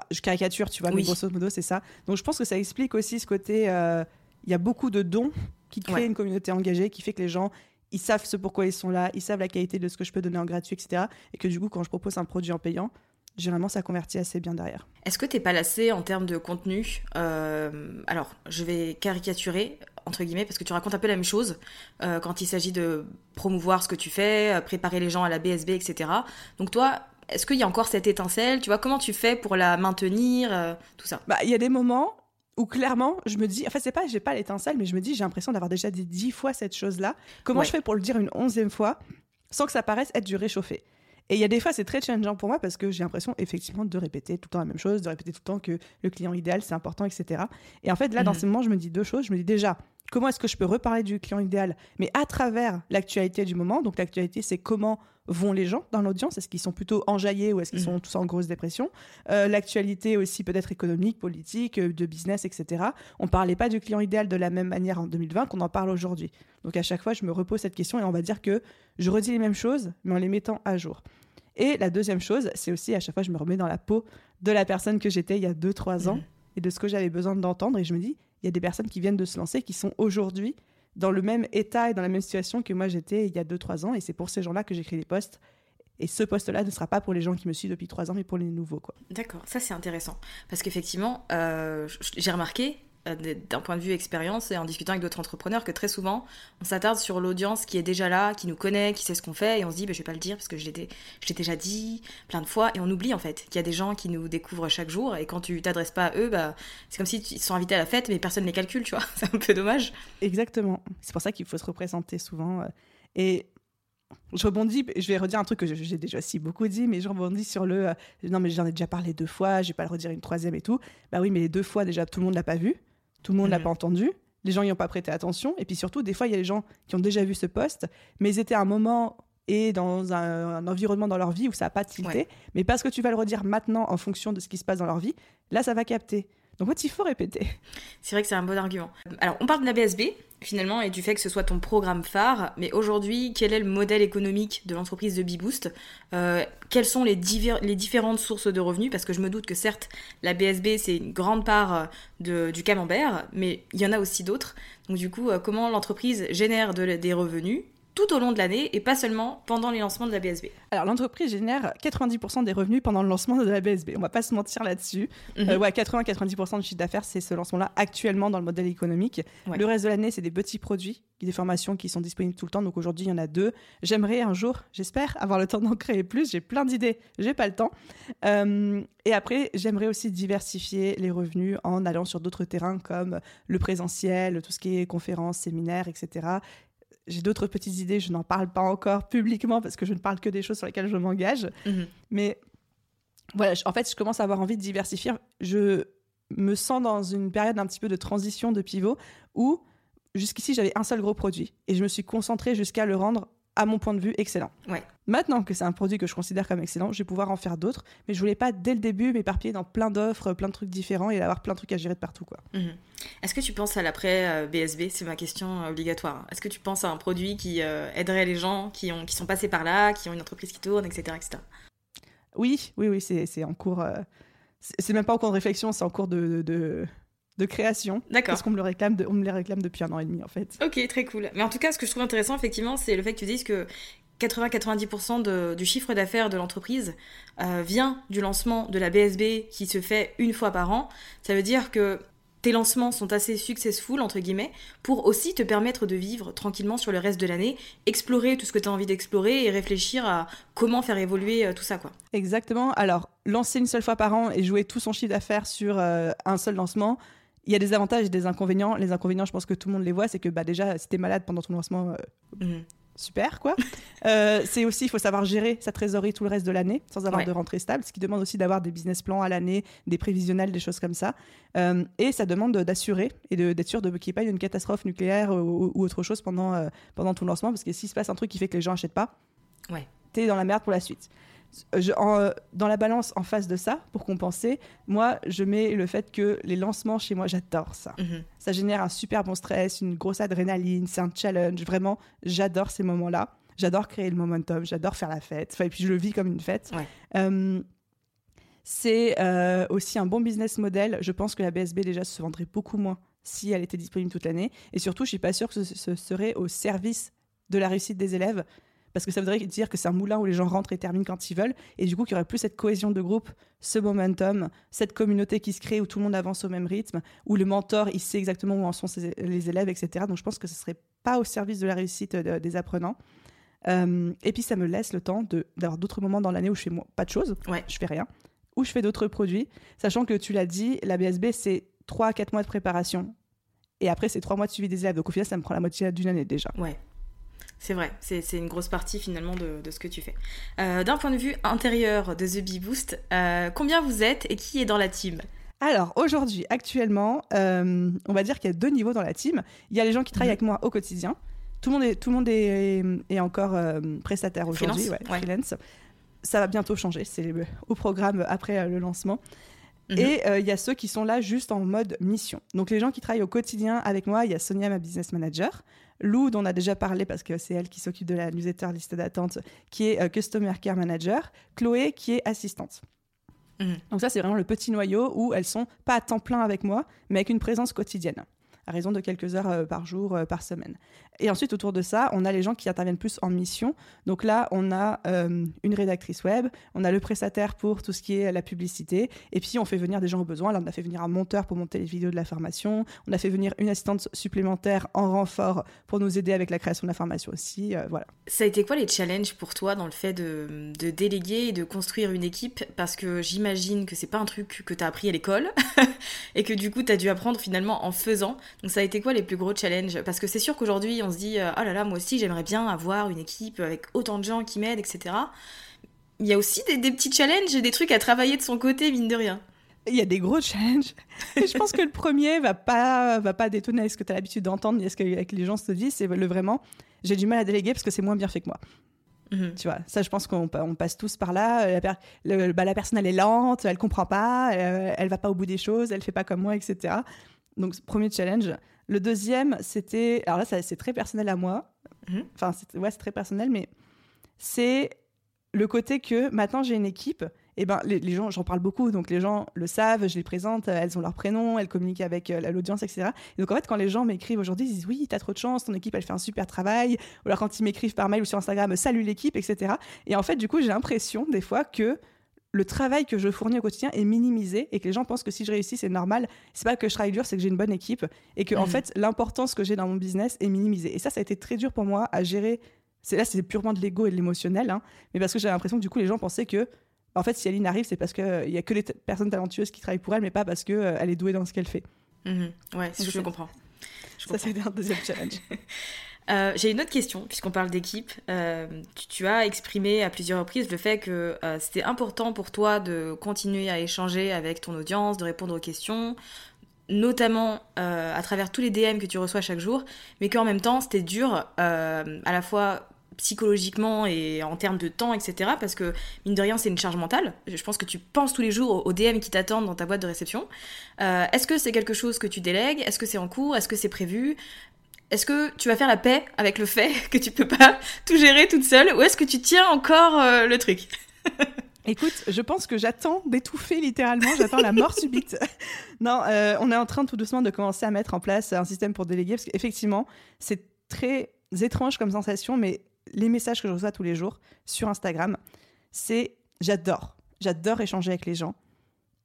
Je caricature, tu vois, mais grosso modo, c'est ça. Donc je pense que ça explique aussi ce côté, euh, il y a beaucoup de dons qui créent une communauté engagée, qui fait que les gens, ils savent ce pourquoi ils sont là, ils savent la qualité de ce que je peux donner en gratuit, etc. Et que du coup, quand je propose un produit en payant, généralement ça convertit assez bien derrière. Est-ce que tu n'es pas lassé en termes de contenu euh, Alors, je vais caricaturer, entre guillemets, parce que tu racontes un peu la même chose euh, quand il s'agit de promouvoir ce que tu fais, préparer les gens à la BSB, etc. Donc toi, est-ce qu'il y a encore cette étincelle Tu vois, comment tu fais pour la maintenir, tout ça? Bah, il y a des moments où clairement, je me dis, enfin, c'est pas, j'ai pas l'étincelle, mais je me dis, j'ai l'impression d'avoir déjà dit dix fois cette chose-là. Comment je fais pour le dire une onzième fois sans que ça paraisse être du réchauffé? Et il y a des fois, c'est très challengeant pour moi parce que j'ai l'impression effectivement de répéter tout le temps la même chose, de répéter tout le temps que le client idéal, c'est important, etc. Et en fait, là, dans mhm. ce moment, je me dis deux choses. Je me dis déjà, comment est-ce que je peux reparler du client idéal, mais à travers l'actualité du moment. Donc l'actualité, c'est comment vont les gens dans l'audience Est-ce qu'ils sont plutôt enjaillés ou est-ce qu'ils mhm. sont tous en grosse dépression? Euh, L'actualité aussi peut-être économique, politique, euh, de business, etc. On ne parlait pas du client idéal de la même manière en 2020 qu'on en parle aujourd'hui. Donc à chaque fois, je me repose cette question et on va dire que je redis les mêmes choses, mais en les mettant à jour. Et la deuxième chose, c'est aussi à chaque fois, je me remets dans la peau de la personne que j'étais il y a 2-3 ans mhm. et de ce que j'avais besoin d'entendre. Et je me dis, il y a des personnes qui viennent de se lancer qui sont aujourd'hui dans le même état et dans la même situation que moi j'étais il y a 2-3 ans. Et c'est pour ces gens-là que j'écris les posts. Et ce poste-là ne sera pas pour les gens qui me suivent depuis 3 ans, mais pour les nouveaux. D'accord, ça c'est intéressant. Parce qu'effectivement, euh, j'ai remarqué, d'un point de vue expérience et en discutant avec d'autres entrepreneurs que très souvent on s'attarde sur l'audience qui est déjà là, qui nous connaît, qui sait ce qu'on fait et on se dit bah, je vais pas le dire parce que je l'ai déjà dit plein de fois et on oublie en fait qu'il y a des gens qui nous découvrent chaque jour et quand tu t'adresses pas à eux bah, c'est comme si ils sont invités à la fête mais personne ne les calcule tu vois c'est un peu dommage exactement c'est pour ça qu'il faut se représenter souvent euh, et je rebondis, je vais redire un truc que j'ai déjà si beaucoup dit, mais je rebondis sur le euh, non, mais j'en ai déjà parlé deux fois, je vais pas le redire une troisième et tout. Bah oui, mais les deux fois, déjà, tout le monde l'a pas vu. Tout le monde ne l'a mhm. pas entendu. Les gens n'y ont pas prêté attention. Et puis surtout, des fois, il y a des gens qui ont déjà vu ce poste, mais ils étaient à un moment et dans un, environnement dans leur vie où ça n'a pas tilté. Mais parce que tu vas le redire maintenant en fonction de ce qui se passe dans leur vie, là, ça va capter. Donc, en fait, il faut répéter. C'est vrai que c'est un bon argument. Alors, on parle de la BSB, finalement, et du fait que ce soit ton programme phare. Mais aujourd'hui, quel est le modèle économique de l'entreprise de BeBoost euh, Quelles sont les, les, différentes sources de revenus? Parce que je me doute que certes, la BSB, c'est une grande part euh, de, du camembert, mais il y en a aussi d'autres. Donc du coup, euh, comment l'entreprise génère des revenus? Tout au long de l'année et pas seulement pendant les lancements de la BSB. Alors l'entreprise génère 90% des revenus pendant le lancement de la BSB. On va pas se mentir là-dessus. Mhm. Euh, ouais, 80-90% du chiffre d'affaires, c'est ce lancement-là actuellement dans le modèle économique. Le reste de l'année, c'est des petits produits, des formations qui sont disponibles tout le temps. Donc aujourd'hui, il y en a deux. J'aimerais un jour, j'espère, avoir le temps d'en créer plus. J'ai plein d'idées, j'ai pas le temps. Euh, et après, j'aimerais aussi diversifier les revenus en allant sur d'autres terrains comme le présentiel, tout ce qui est conférences, séminaires, etc j'ai d'autres petites idées, je n'en parle pas encore publiquement parce que je ne parle que des choses sur lesquelles je m'engage. Mhm. Mais voilà, en fait, je commence à avoir envie de diversifier. Je me sens dans une période un petit peu de transition, de pivot, où jusqu'ici, j'avais un seul gros produit. Et je me suis concentrée jusqu'à le rendre à mon point de vue, excellent. Ouais. Maintenant que c'est un produit que je considère comme excellent, je vais pouvoir en faire d'autres, mais je voulais pas dès le début m'éparpiller dans plein d'offres, plein de trucs différents et avoir plein de trucs à gérer de partout. quoi. Mhm. Est-ce que tu penses à l'après BSB C'est ma question euh, obligatoire. Est-ce que tu penses à un produit qui euh, aiderait les gens qui, ont, qui sont passés par là, qui ont une entreprise qui tourne, etc. etc. Oui, oui, oui, c'est en cours. Euh, c'est même pas en cours de réflexion, c'est en cours de, de de création. D'accord. Parce qu'on me le réclame, on me les réclame depuis un an et demi en fait. Ok, très cool. Mais en tout cas, ce que je trouve intéressant effectivement, c'est le fait que tu dises que 80-90% du chiffre d'affaires de l'entreprise euh, vient du lancement de la BSB qui se fait une fois par an. Ça veut dire que tes lancements sont assez successful, entre guillemets, pour aussi te permettre de vivre tranquillement sur le reste de l'année, explorer tout ce que tu as envie d'explorer et réfléchir à comment faire évoluer euh, tout ça. quoi. Exactement. Alors, lancer une seule fois par an et jouer tout son chiffre d'affaires sur euh, un seul lancement, il y a des avantages et des inconvénients. Les inconvénients, je pense que tout le monde les voit, c'est que bah, déjà, si tu es malade pendant ton lancement, mhm super quoi. Euh, c'est aussi, il faut savoir gérer sa trésorerie tout le reste de l'année sans avoir de rentrée stable, ce qui demande aussi d'avoir des business plans à l'année, des prévisionnels, des choses comme ça. Euh, et ça demande d'assurer et d'être sûr de, qu'il n'y ait pas une catastrophe nucléaire ou, autre chose pendant, euh, pendant le lancement, parce que s'il se passe un truc qui fait que les gens n'achètent pas, ouais. tu es dans la merde pour la suite. Euh, dans la balance en face de ça, pour compenser, moi, je mets le fait que les lancements chez moi, j'adore ça. Mhm. Ça génère un super bon stress, une grosse adrénaline, c'est un challenge. Vraiment, j'adore ces moments-là. J'adore créer le momentum, j'adore faire la fête. et puis, je le vis comme une fête. Euh, c'est euh, aussi un bon business model. Je pense que la BSB, déjà, se vendrait beaucoup moins si elle était disponible toute l'année. Et surtout, je suis pas sûre que ce serait au service de la réussite des élèves parce que ça voudrait dire que c'est un moulin où les gens rentrent et terminent quand ils veulent, et du coup qu'il y aurait plus cette cohésion de groupe, ce momentum, cette communauté qui se crée où tout le monde avance au même rythme, où le mentor il sait exactement où en sont les élèves, etc. Donc je pense que ce serait pas au service de la réussite euh, des apprenants. Euh, et puis ça me laisse le temps d'avoir d'autres moments dans l'année où je fais pas de choses, ouais. je fais rien, où je fais d'autres produits, sachant que tu l'as dit, la BSB c'est 3 à 4 mois de préparation. Et après, c'est 3 mois de suivi des élèves. Donc au final, ça me prend la moitié d'une année déjà. Ouais. C'est vrai, c'est une grosse partie finalement de, ce que tu fais. Euh, d'un point de vue intérieur de The Bee Boost, euh, combien vous êtes et qui est dans la team? Alors aujourd'hui, actuellement, euh, on va dire qu'il y a deux niveaux dans la team. Il y a les gens qui travaillent mhm. avec moi au quotidien. Tout le monde est, tout le monde est, est encore prestataire aujourd'hui, ouais, freelance. Ça va bientôt changer, c'est au programme après le lancement. Mhm. Et il y a ceux qui sont là juste en mode mission. Donc les gens qui travaillent au quotidien avec moi, il y a Sonia, ma business manager. Lou, dont on a déjà parlé parce que c'est elle qui s'occupe de la newsletter liste d'attente, qui est euh, Customer Care Manager. Chloé, qui est assistante. Mhm. Donc ça, c'est vraiment le petit noyau où elles sont pas à temps plein avec moi, mais avec une présence quotidienne raison de quelques heures euh, par jour, euh, par semaine. Et ensuite, autour de ça, on a les gens qui interviennent plus en mission. Donc là, on a euh, une rédactrice web, on a le prestataire pour tout ce qui est la publicité, et puis on fait venir des gens au besoin. Là, on a fait venir un monteur pour monter les vidéos de la formation, on a fait venir une assistante supplémentaire en renfort pour nous aider avec la création de la formation aussi. voilà. Ça a été quoi les challenges pour toi dans le fait de, de déléguer et de construire une équipe? Parce que j'imagine que c'est pas un truc que tu as appris à l'école et que du coup, tu as dû apprendre finalement en faisant. Donc ça a été quoi les plus gros challenges? Parce que c'est sûr qu'aujourd'hui on se dit euh, oh là là moi aussi j'aimerais bien avoir une équipe avec autant de gens qui m'aident etc. Il y a aussi des, petits challenges et des trucs à travailler de son côté mine de rien. Il y a des gros challenges. je pense que le premier va pas va pas détonner avec ce que tu as l'habitude d'entendre ni ce que les gens se disent. C'est le vraiment j'ai du mal à déléguer parce que c'est moins bien fait que moi. Mhm. Tu vois, ça, je pense qu'on on passe tous par là. La, bah, la, personne, elle est lente, elle comprend pas, elle, elle va pas au bout des choses, elle fait pas comme moi, etc. Donc, premier challenge. Le deuxième, c'était. Alors là, c'est très personnel à moi. Mhm. Enfin, ouais, c'est très personnel, mais c'est le côté que maintenant j'ai une équipe. Et ben, les, gens, j'en parle beaucoup, donc les gens le savent, je les présente, elles ont leur prénom, elles communiquent avec euh, l'audience, etc. Et donc en fait, quand les gens m'écrivent aujourd'hui, ils disent oui, t'as trop de chance, ton équipe, elle fait un super travail. Ou alors quand ils m'écrivent par mail ou sur Instagram, salut l'équipe, etc. Et en fait, du coup, j'ai l'impression des fois que le travail que je fournis au quotidien est minimisé et que les gens pensent que si je réussis, c'est normal. C'est pas que je travaille dur, c'est que j'ai une bonne équipe et que, en mm. fait, l'importance que j'ai dans mon business est minimisée. Et ça, ça a été très dur pour moi à gérer. C'est là, c'est purement de l'ego et de l'émotionnel, hein. mais parce que j'ai l'impression que du coup, les gens pensaient que, en fait, si Aline arrive, c'est parce qu'il il y a que les personnes talentueuses qui travaillent pour elle, mais pas parce qu'elle euh, elle est douée dans ce qu'elle fait. Mm-hmm. Ouais, je, comprends. ça, c'était un deuxième challenge. Euh, j'ai une autre question, puisqu'on parle d'équipe. Euh, tu, as exprimé à plusieurs reprises le fait que euh, c'était important pour toi de continuer à échanger avec ton audience, de répondre aux questions, notamment à travers tous les DM que tu reçois chaque jour, mais qu'en même temps c'était dur à la fois psychologiquement et en termes de temps, etc. Parce que, mine de rien, c'est une charge mentale. Je pense que tu penses tous les jours aux DM qui t'attendent dans ta boîte de réception. Est-ce que c'est quelque chose que tu délègues? Est-ce que c'est en cours? Est-ce que c'est prévu? Est-ce que tu vas faire la paix avec le fait que tu peux pas tout gérer toute seule ou est-ce que tu tiens encore euh, le truc? Écoute, je pense que j'attends d'étouffer littéralement, j'attends la mort subite. non, euh, on est en train tout doucement de commencer à mettre en place un système pour déléguer parce qu'effectivement, c'est très étrange comme sensation, mais les messages que je reçois tous les jours sur Instagram, c'est j'adore. J'adore échanger avec les gens.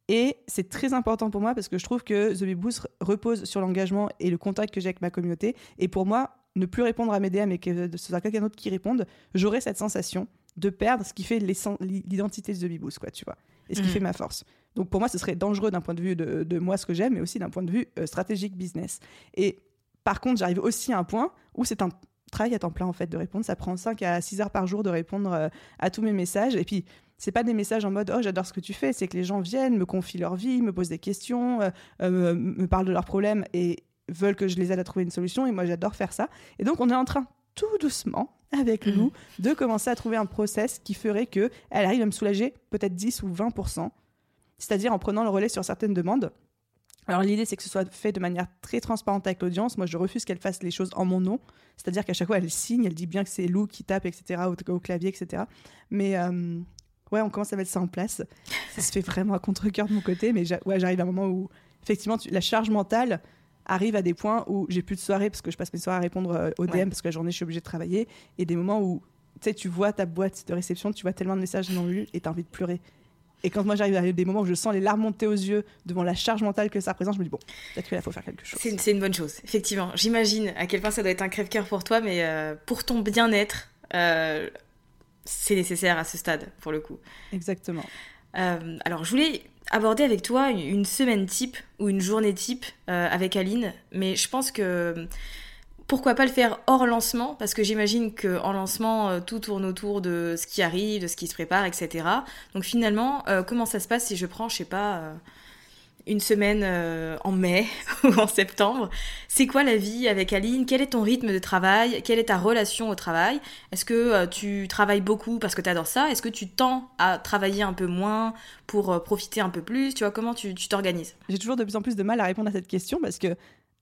Et c'est très important pour moi parce que je trouve que The Big Boost repose sur l'engagement et le contact que j'ai avec ma communauté. Et pour moi, ne plus répondre à mes DM et que ce soit quelqu'un d'autre qui réponde, j'aurai cette sensation de perdre ce qui fait l'identité de The Big Boost, quoi, tu vois, et ce qui mm. fait ma force. Donc pour moi, ce serait dangereux d'un point de vue de, moi, ce que j'aime, mais aussi d'un point de vue euh, stratégique business. Et par contre, j'arrive aussi à un point où c'est un travail à temps plein, en fait, de répondre. Ça prend 5 à 6 heures par jour de répondre euh, à tous mes messages. Et puis, c'est pas des messages en mode oh j'adore ce que tu fais, c'est que les gens viennent, me confient leur vie, me posent des questions, euh, euh, me parlent de leurs problèmes et veulent que je les aide à trouver une solution et moi j'adore faire ça. Et donc on est en train tout doucement avec mmh. de commencer à trouver un process qui ferait que elle arrive à me soulager peut-être 10 ou 20% c'est-à-dire en prenant le relais sur certaines demandes. Alors l'idée c'est que ce soit fait de manière très transparente avec l'audience. Moi je refuse qu'elle fasse les choses en mon nom, c'est-à-dire qu'à chaque fois elle signe, elle dit bien que c'est Lou qui tape, etc. au, clavier, etc. Mais euh, ouais, on commence à mettre ça en place. Ça se fait vraiment à contre-cœur de mon côté, mais ouais, j'arrive à un moment où, effectivement, la charge mentale arrive à des points où j'ai plus de soirée parce que je passe mes soirées à répondre euh, aux DM parce que la journée, je suis obligée de travailler, et des moments où sais, tu vois ta boîte de réception, tu vois tellement de messages non lus et tu as envie de pleurer. Et quand moi j'arrive à des moments où je sens les larmes monter aux yeux devant la charge mentale que ça représente, je me dis bon, peut-être qu'il faut faire quelque chose. C'est une, bonne chose, effectivement. J'imagine à quel point ça doit être un crève-cœur pour toi, mais euh, pour ton bien-être, euh, c'est nécessaire à ce stade, pour le coup. Exactement. Euh, alors, je voulais aborder avec toi une semaine type ou une journée type avec Aline, mais je pense que pourquoi pas le faire hors lancement Parce que j'imagine qu'en lancement, euh, tout tourne autour de ce qui arrive, de ce qui se prépare, etc. Donc finalement, euh, comment ça se passe si je prends, je sais pas, euh, une semaine en mai ou en septembre. C'est quoi la vie avec Aline? Quel est ton rythme de travail? Quelle est ta relation au travail? Est-ce que tu travailles beaucoup parce que tu adores ça? Est-ce que tu tends à travailler un peu moins pour profiter un peu plus? Tu vois, comment tu t'organises? J'ai toujours de plus en plus de mal à répondre à cette question parce que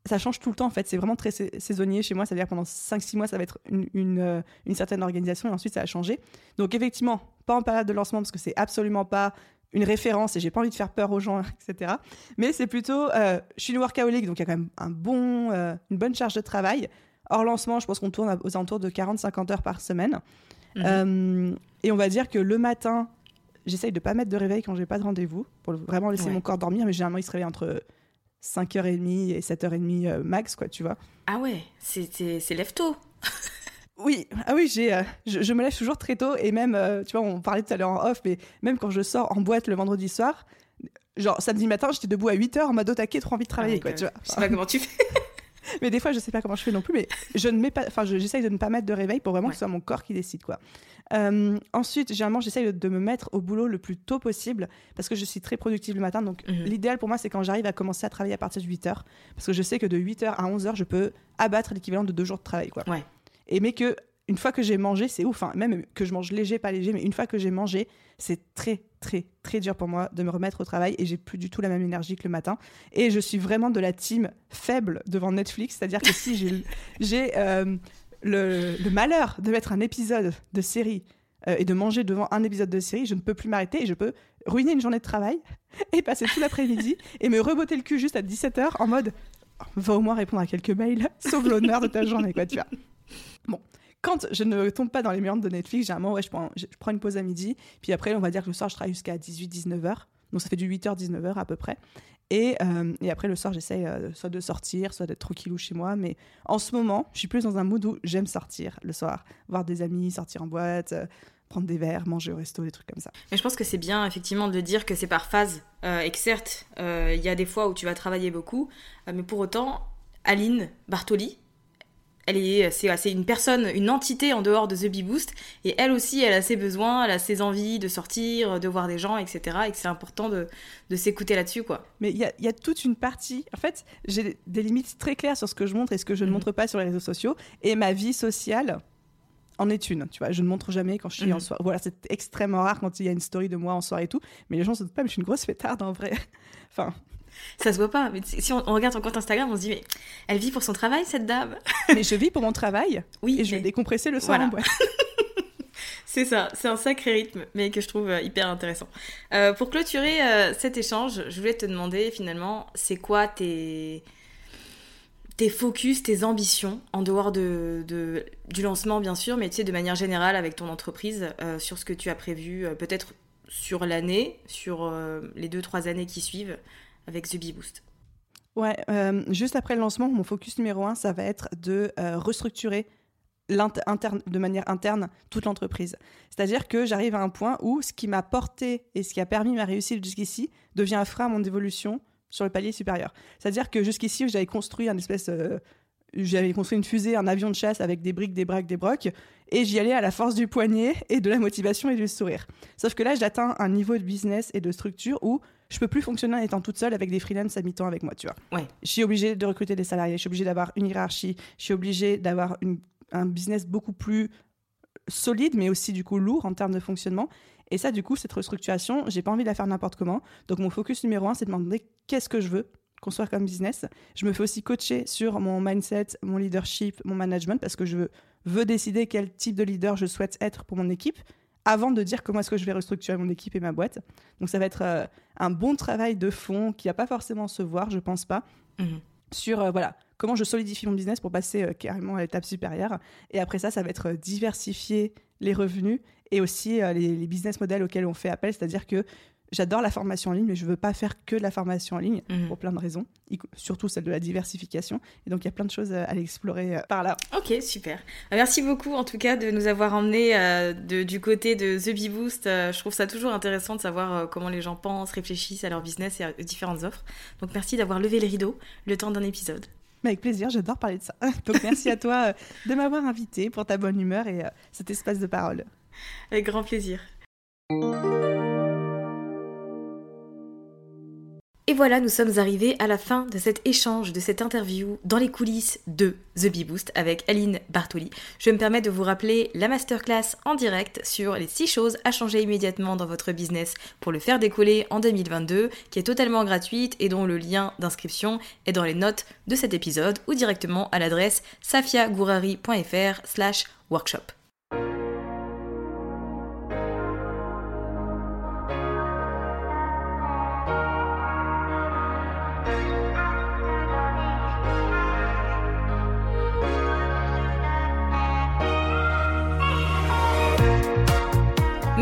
ça change tout le temps en fait. C'est vraiment très saisonnier chez moi. C'est-à-dire pendant 5-6 mois, ça va être une, euh, une, certaine organisation et ensuite ça va changer. Donc effectivement, pas en période de lancement parce que c'est absolument pas une référence et j'ai pas envie de faire peur aux gens, etc. Mais c'est plutôt, euh, je suis une workaholic, donc il y a quand même un bon, euh, une bonne charge de travail. Hors lancement, je pense qu'on tourne aux alentours de 40-50 heures par semaine. Mhm. et on va dire que le matin, j'essaye de pas mettre de réveil quand j'ai pas de rendez-vous pour vraiment laisser mon corps dormir, mais généralement il se réveille entre 5h30 et 7h30 euh, max, quoi, tu vois. Ah ouais, c'est lève tôt. oui, ah oui, j'ai, euh, je, me lève toujours très tôt et même, euh, tu vois, on parlait tout à l'heure en off, mais même quand je sors en boîte le vendredi soir, genre samedi matin, j'étais debout à 8h en mode au taquet, trop envie de travailler, ah quoi, tu vois. Je sais pas comment tu fais. mais des fois, je sais pas comment je fais non plus, mais je ne mets pas, enfin, j'essaye de ne pas mettre de réveil pour vraiment que ce soit mon corps qui décide, quoi. Euh, ensuite, généralement, j'essaye de me mettre au boulot le plus tôt possible parce que je suis très productive le matin. Donc, mhm. l'idéal pour moi, c'est quand j'arrive à commencer à travailler à partir de 8 heures parce que je sais que de 8 heures à 11 heures, je peux abattre l'équivalent de deux jours de travail, quoi. Ouais. Et mais que une fois que j'ai mangé, c'est ouf. Enfin, même que je mange léger, pas léger, mais une fois que j'ai mangé, c'est très, très, très dur pour moi de me remettre au travail et j'ai plus du tout la même énergie que le matin. Et je suis vraiment de la team faible devant Netflix, c'est-à-dire que si j'ai euh, le, malheur de mettre un épisode de série euh, et de manger devant un épisode de série, je ne peux plus m'arrêter et je peux ruiner une journée de travail et passer tout l'après-midi et me rebotter le cul juste à 17h en mode va au moins répondre à quelques mails, sauve l'honneur de ta journée, quoi, tu vois. Bon, quand je ne tombe pas dans les méandres de Netflix, généralement, ouais, je prends, je prends une pause à midi, puis après, on va dire que le soir, je travaille jusqu'à 18-19h, donc ça fait du 8h-19h à peu près. Et, euh, et, après, le soir, j'essaye euh, soit de sortir, soit d'être tranquillou chez moi. Mais en ce moment, je suis plus dans un mood où j'aime sortir le soir, voir des amis, sortir en boîte, euh, prendre des verres, manger au resto, des trucs comme ça. Mais je pense que c'est bien, effectivement, de dire que c'est par phase. et que certes, il y a des fois où tu vas travailler beaucoup. mais pour autant, Aline Bartoli, elle est, c'est, une personne, une entité en dehors de The Bee Boost, et elle aussi, elle a ses besoins, elle a ses envies de sortir, de voir des gens, etc. Et que c'est important de, de s'écouter là-dessus, quoi. Mais il y a, y a, toute une partie. En fait, j'ai des limites très claires sur ce que je montre et ce que je ne mhm. montre pas sur les réseaux sociaux, et ma vie sociale en est une. Tu vois, je ne montre jamais quand je suis en mhm. soirée. Voilà, c'est extrêmement rare quand il y a une story de moi en soirée et tout, mais les gens se disent pas, mais je suis une grosse fêtarde en vrai. enfin. Ça se voit pas. Mais si on, regarde ton compte Instagram, on se dit, mais elle vit pour son travail, cette dame. mais je vis pour mon travail. Oui. Et je vais décompresser le soir en boîte. c'est ça, c'est un sacré rythme, mais que je trouve euh, hyper intéressant. Euh, pour clôturer euh, cet échange, je voulais te demander finalement, c'est quoi tes, tes focus, tes ambitions, en dehors de, de, du lancement bien sûr, mais tu sais, de manière générale avec ton entreprise, sur ce que tu as prévu, peut-être sur l'année, sur les deux, trois années qui suivent avec Bee Boost Ouais, euh, juste après le lancement, mon focus numéro un, ça va être de euh, restructurer de manière interne toute l'entreprise. C'est-à-dire que j'arrive à un point où ce qui m'a porté et ce qui a permis ma réussite jusqu'ici devient un frein à mon évolution sur le palier supérieur. C'est-à-dire que jusqu'ici, j'avais construit un espèce... Euh, j'avais construit une fusée, un avion de chasse avec des briques, des braques, des brocs, et j'y allais à la force du poignet et de la motivation et du sourire. Sauf que là, j'atteins un niveau de business et de structure où je peux plus fonctionner en étant toute seule avec des freelances à mi-temps avec moi, tu vois. Ouais. Je suis obligée de recruter des salariés, je suis obligée d'avoir une hiérarchie, je suis obligée d'avoir un business beaucoup plus solide, mais aussi du coup lourd en termes de fonctionnement. Et ça, du coup, cette restructuration, j'ai pas envie de la faire n'importe comment. Donc mon focus numéro un, c'est de demander qu'est-ce que je veux construire comme business. Je me fais aussi coacher sur mon mindset, mon leadership, mon management, parce que je veux, veux décider quel type de leader je souhaite être pour mon équipe avant de dire comment est-ce que je vais restructurer mon équipe et ma boîte. Donc ça va être euh, un bon travail de fond qui va pas forcément se voir, je pense pas, mhm. sur euh, voilà comment je solidifie mon business pour passer euh, carrément à l'étape supérieure. Et après ça, ça va être diversifier les revenus et aussi les, les, business models auxquels on fait appel. C'est-à-dire que j'adore la formation en ligne, mais je ne veux pas faire que de la formation en ligne mhm. pour plein de raisons, surtout celle de la diversification. Et donc, il y a plein de choses à explorer euh, par là. Ok, super. Euh, merci beaucoup, en tout cas, de nous avoir emmenés euh, du côté de The Bee Boost. je trouve ça toujours intéressant de savoir comment les gens pensent, réfléchissent à leur business et aux différentes offres. Donc, merci d'avoir levé le rideau le temps d'un épisode. avec plaisir, j'adore parler de ça. Donc, merci à toi de m'avoir invité pour ta bonne humeur et cet espace de parole. Avec grand plaisir. Et voilà, nous sommes arrivés à la fin de cet échange, de cette interview dans les coulisses de The Bee Boost avec Aline Bartoli. Je me permets de vous rappeler la masterclass en direct sur les 6 choses à changer immédiatement dans votre business pour le faire décoller en 2022, qui est totalement gratuite et dont le lien d'inscription est dans les notes de cet épisode ou directement à l'adresse safiagourari.fr slash workshop.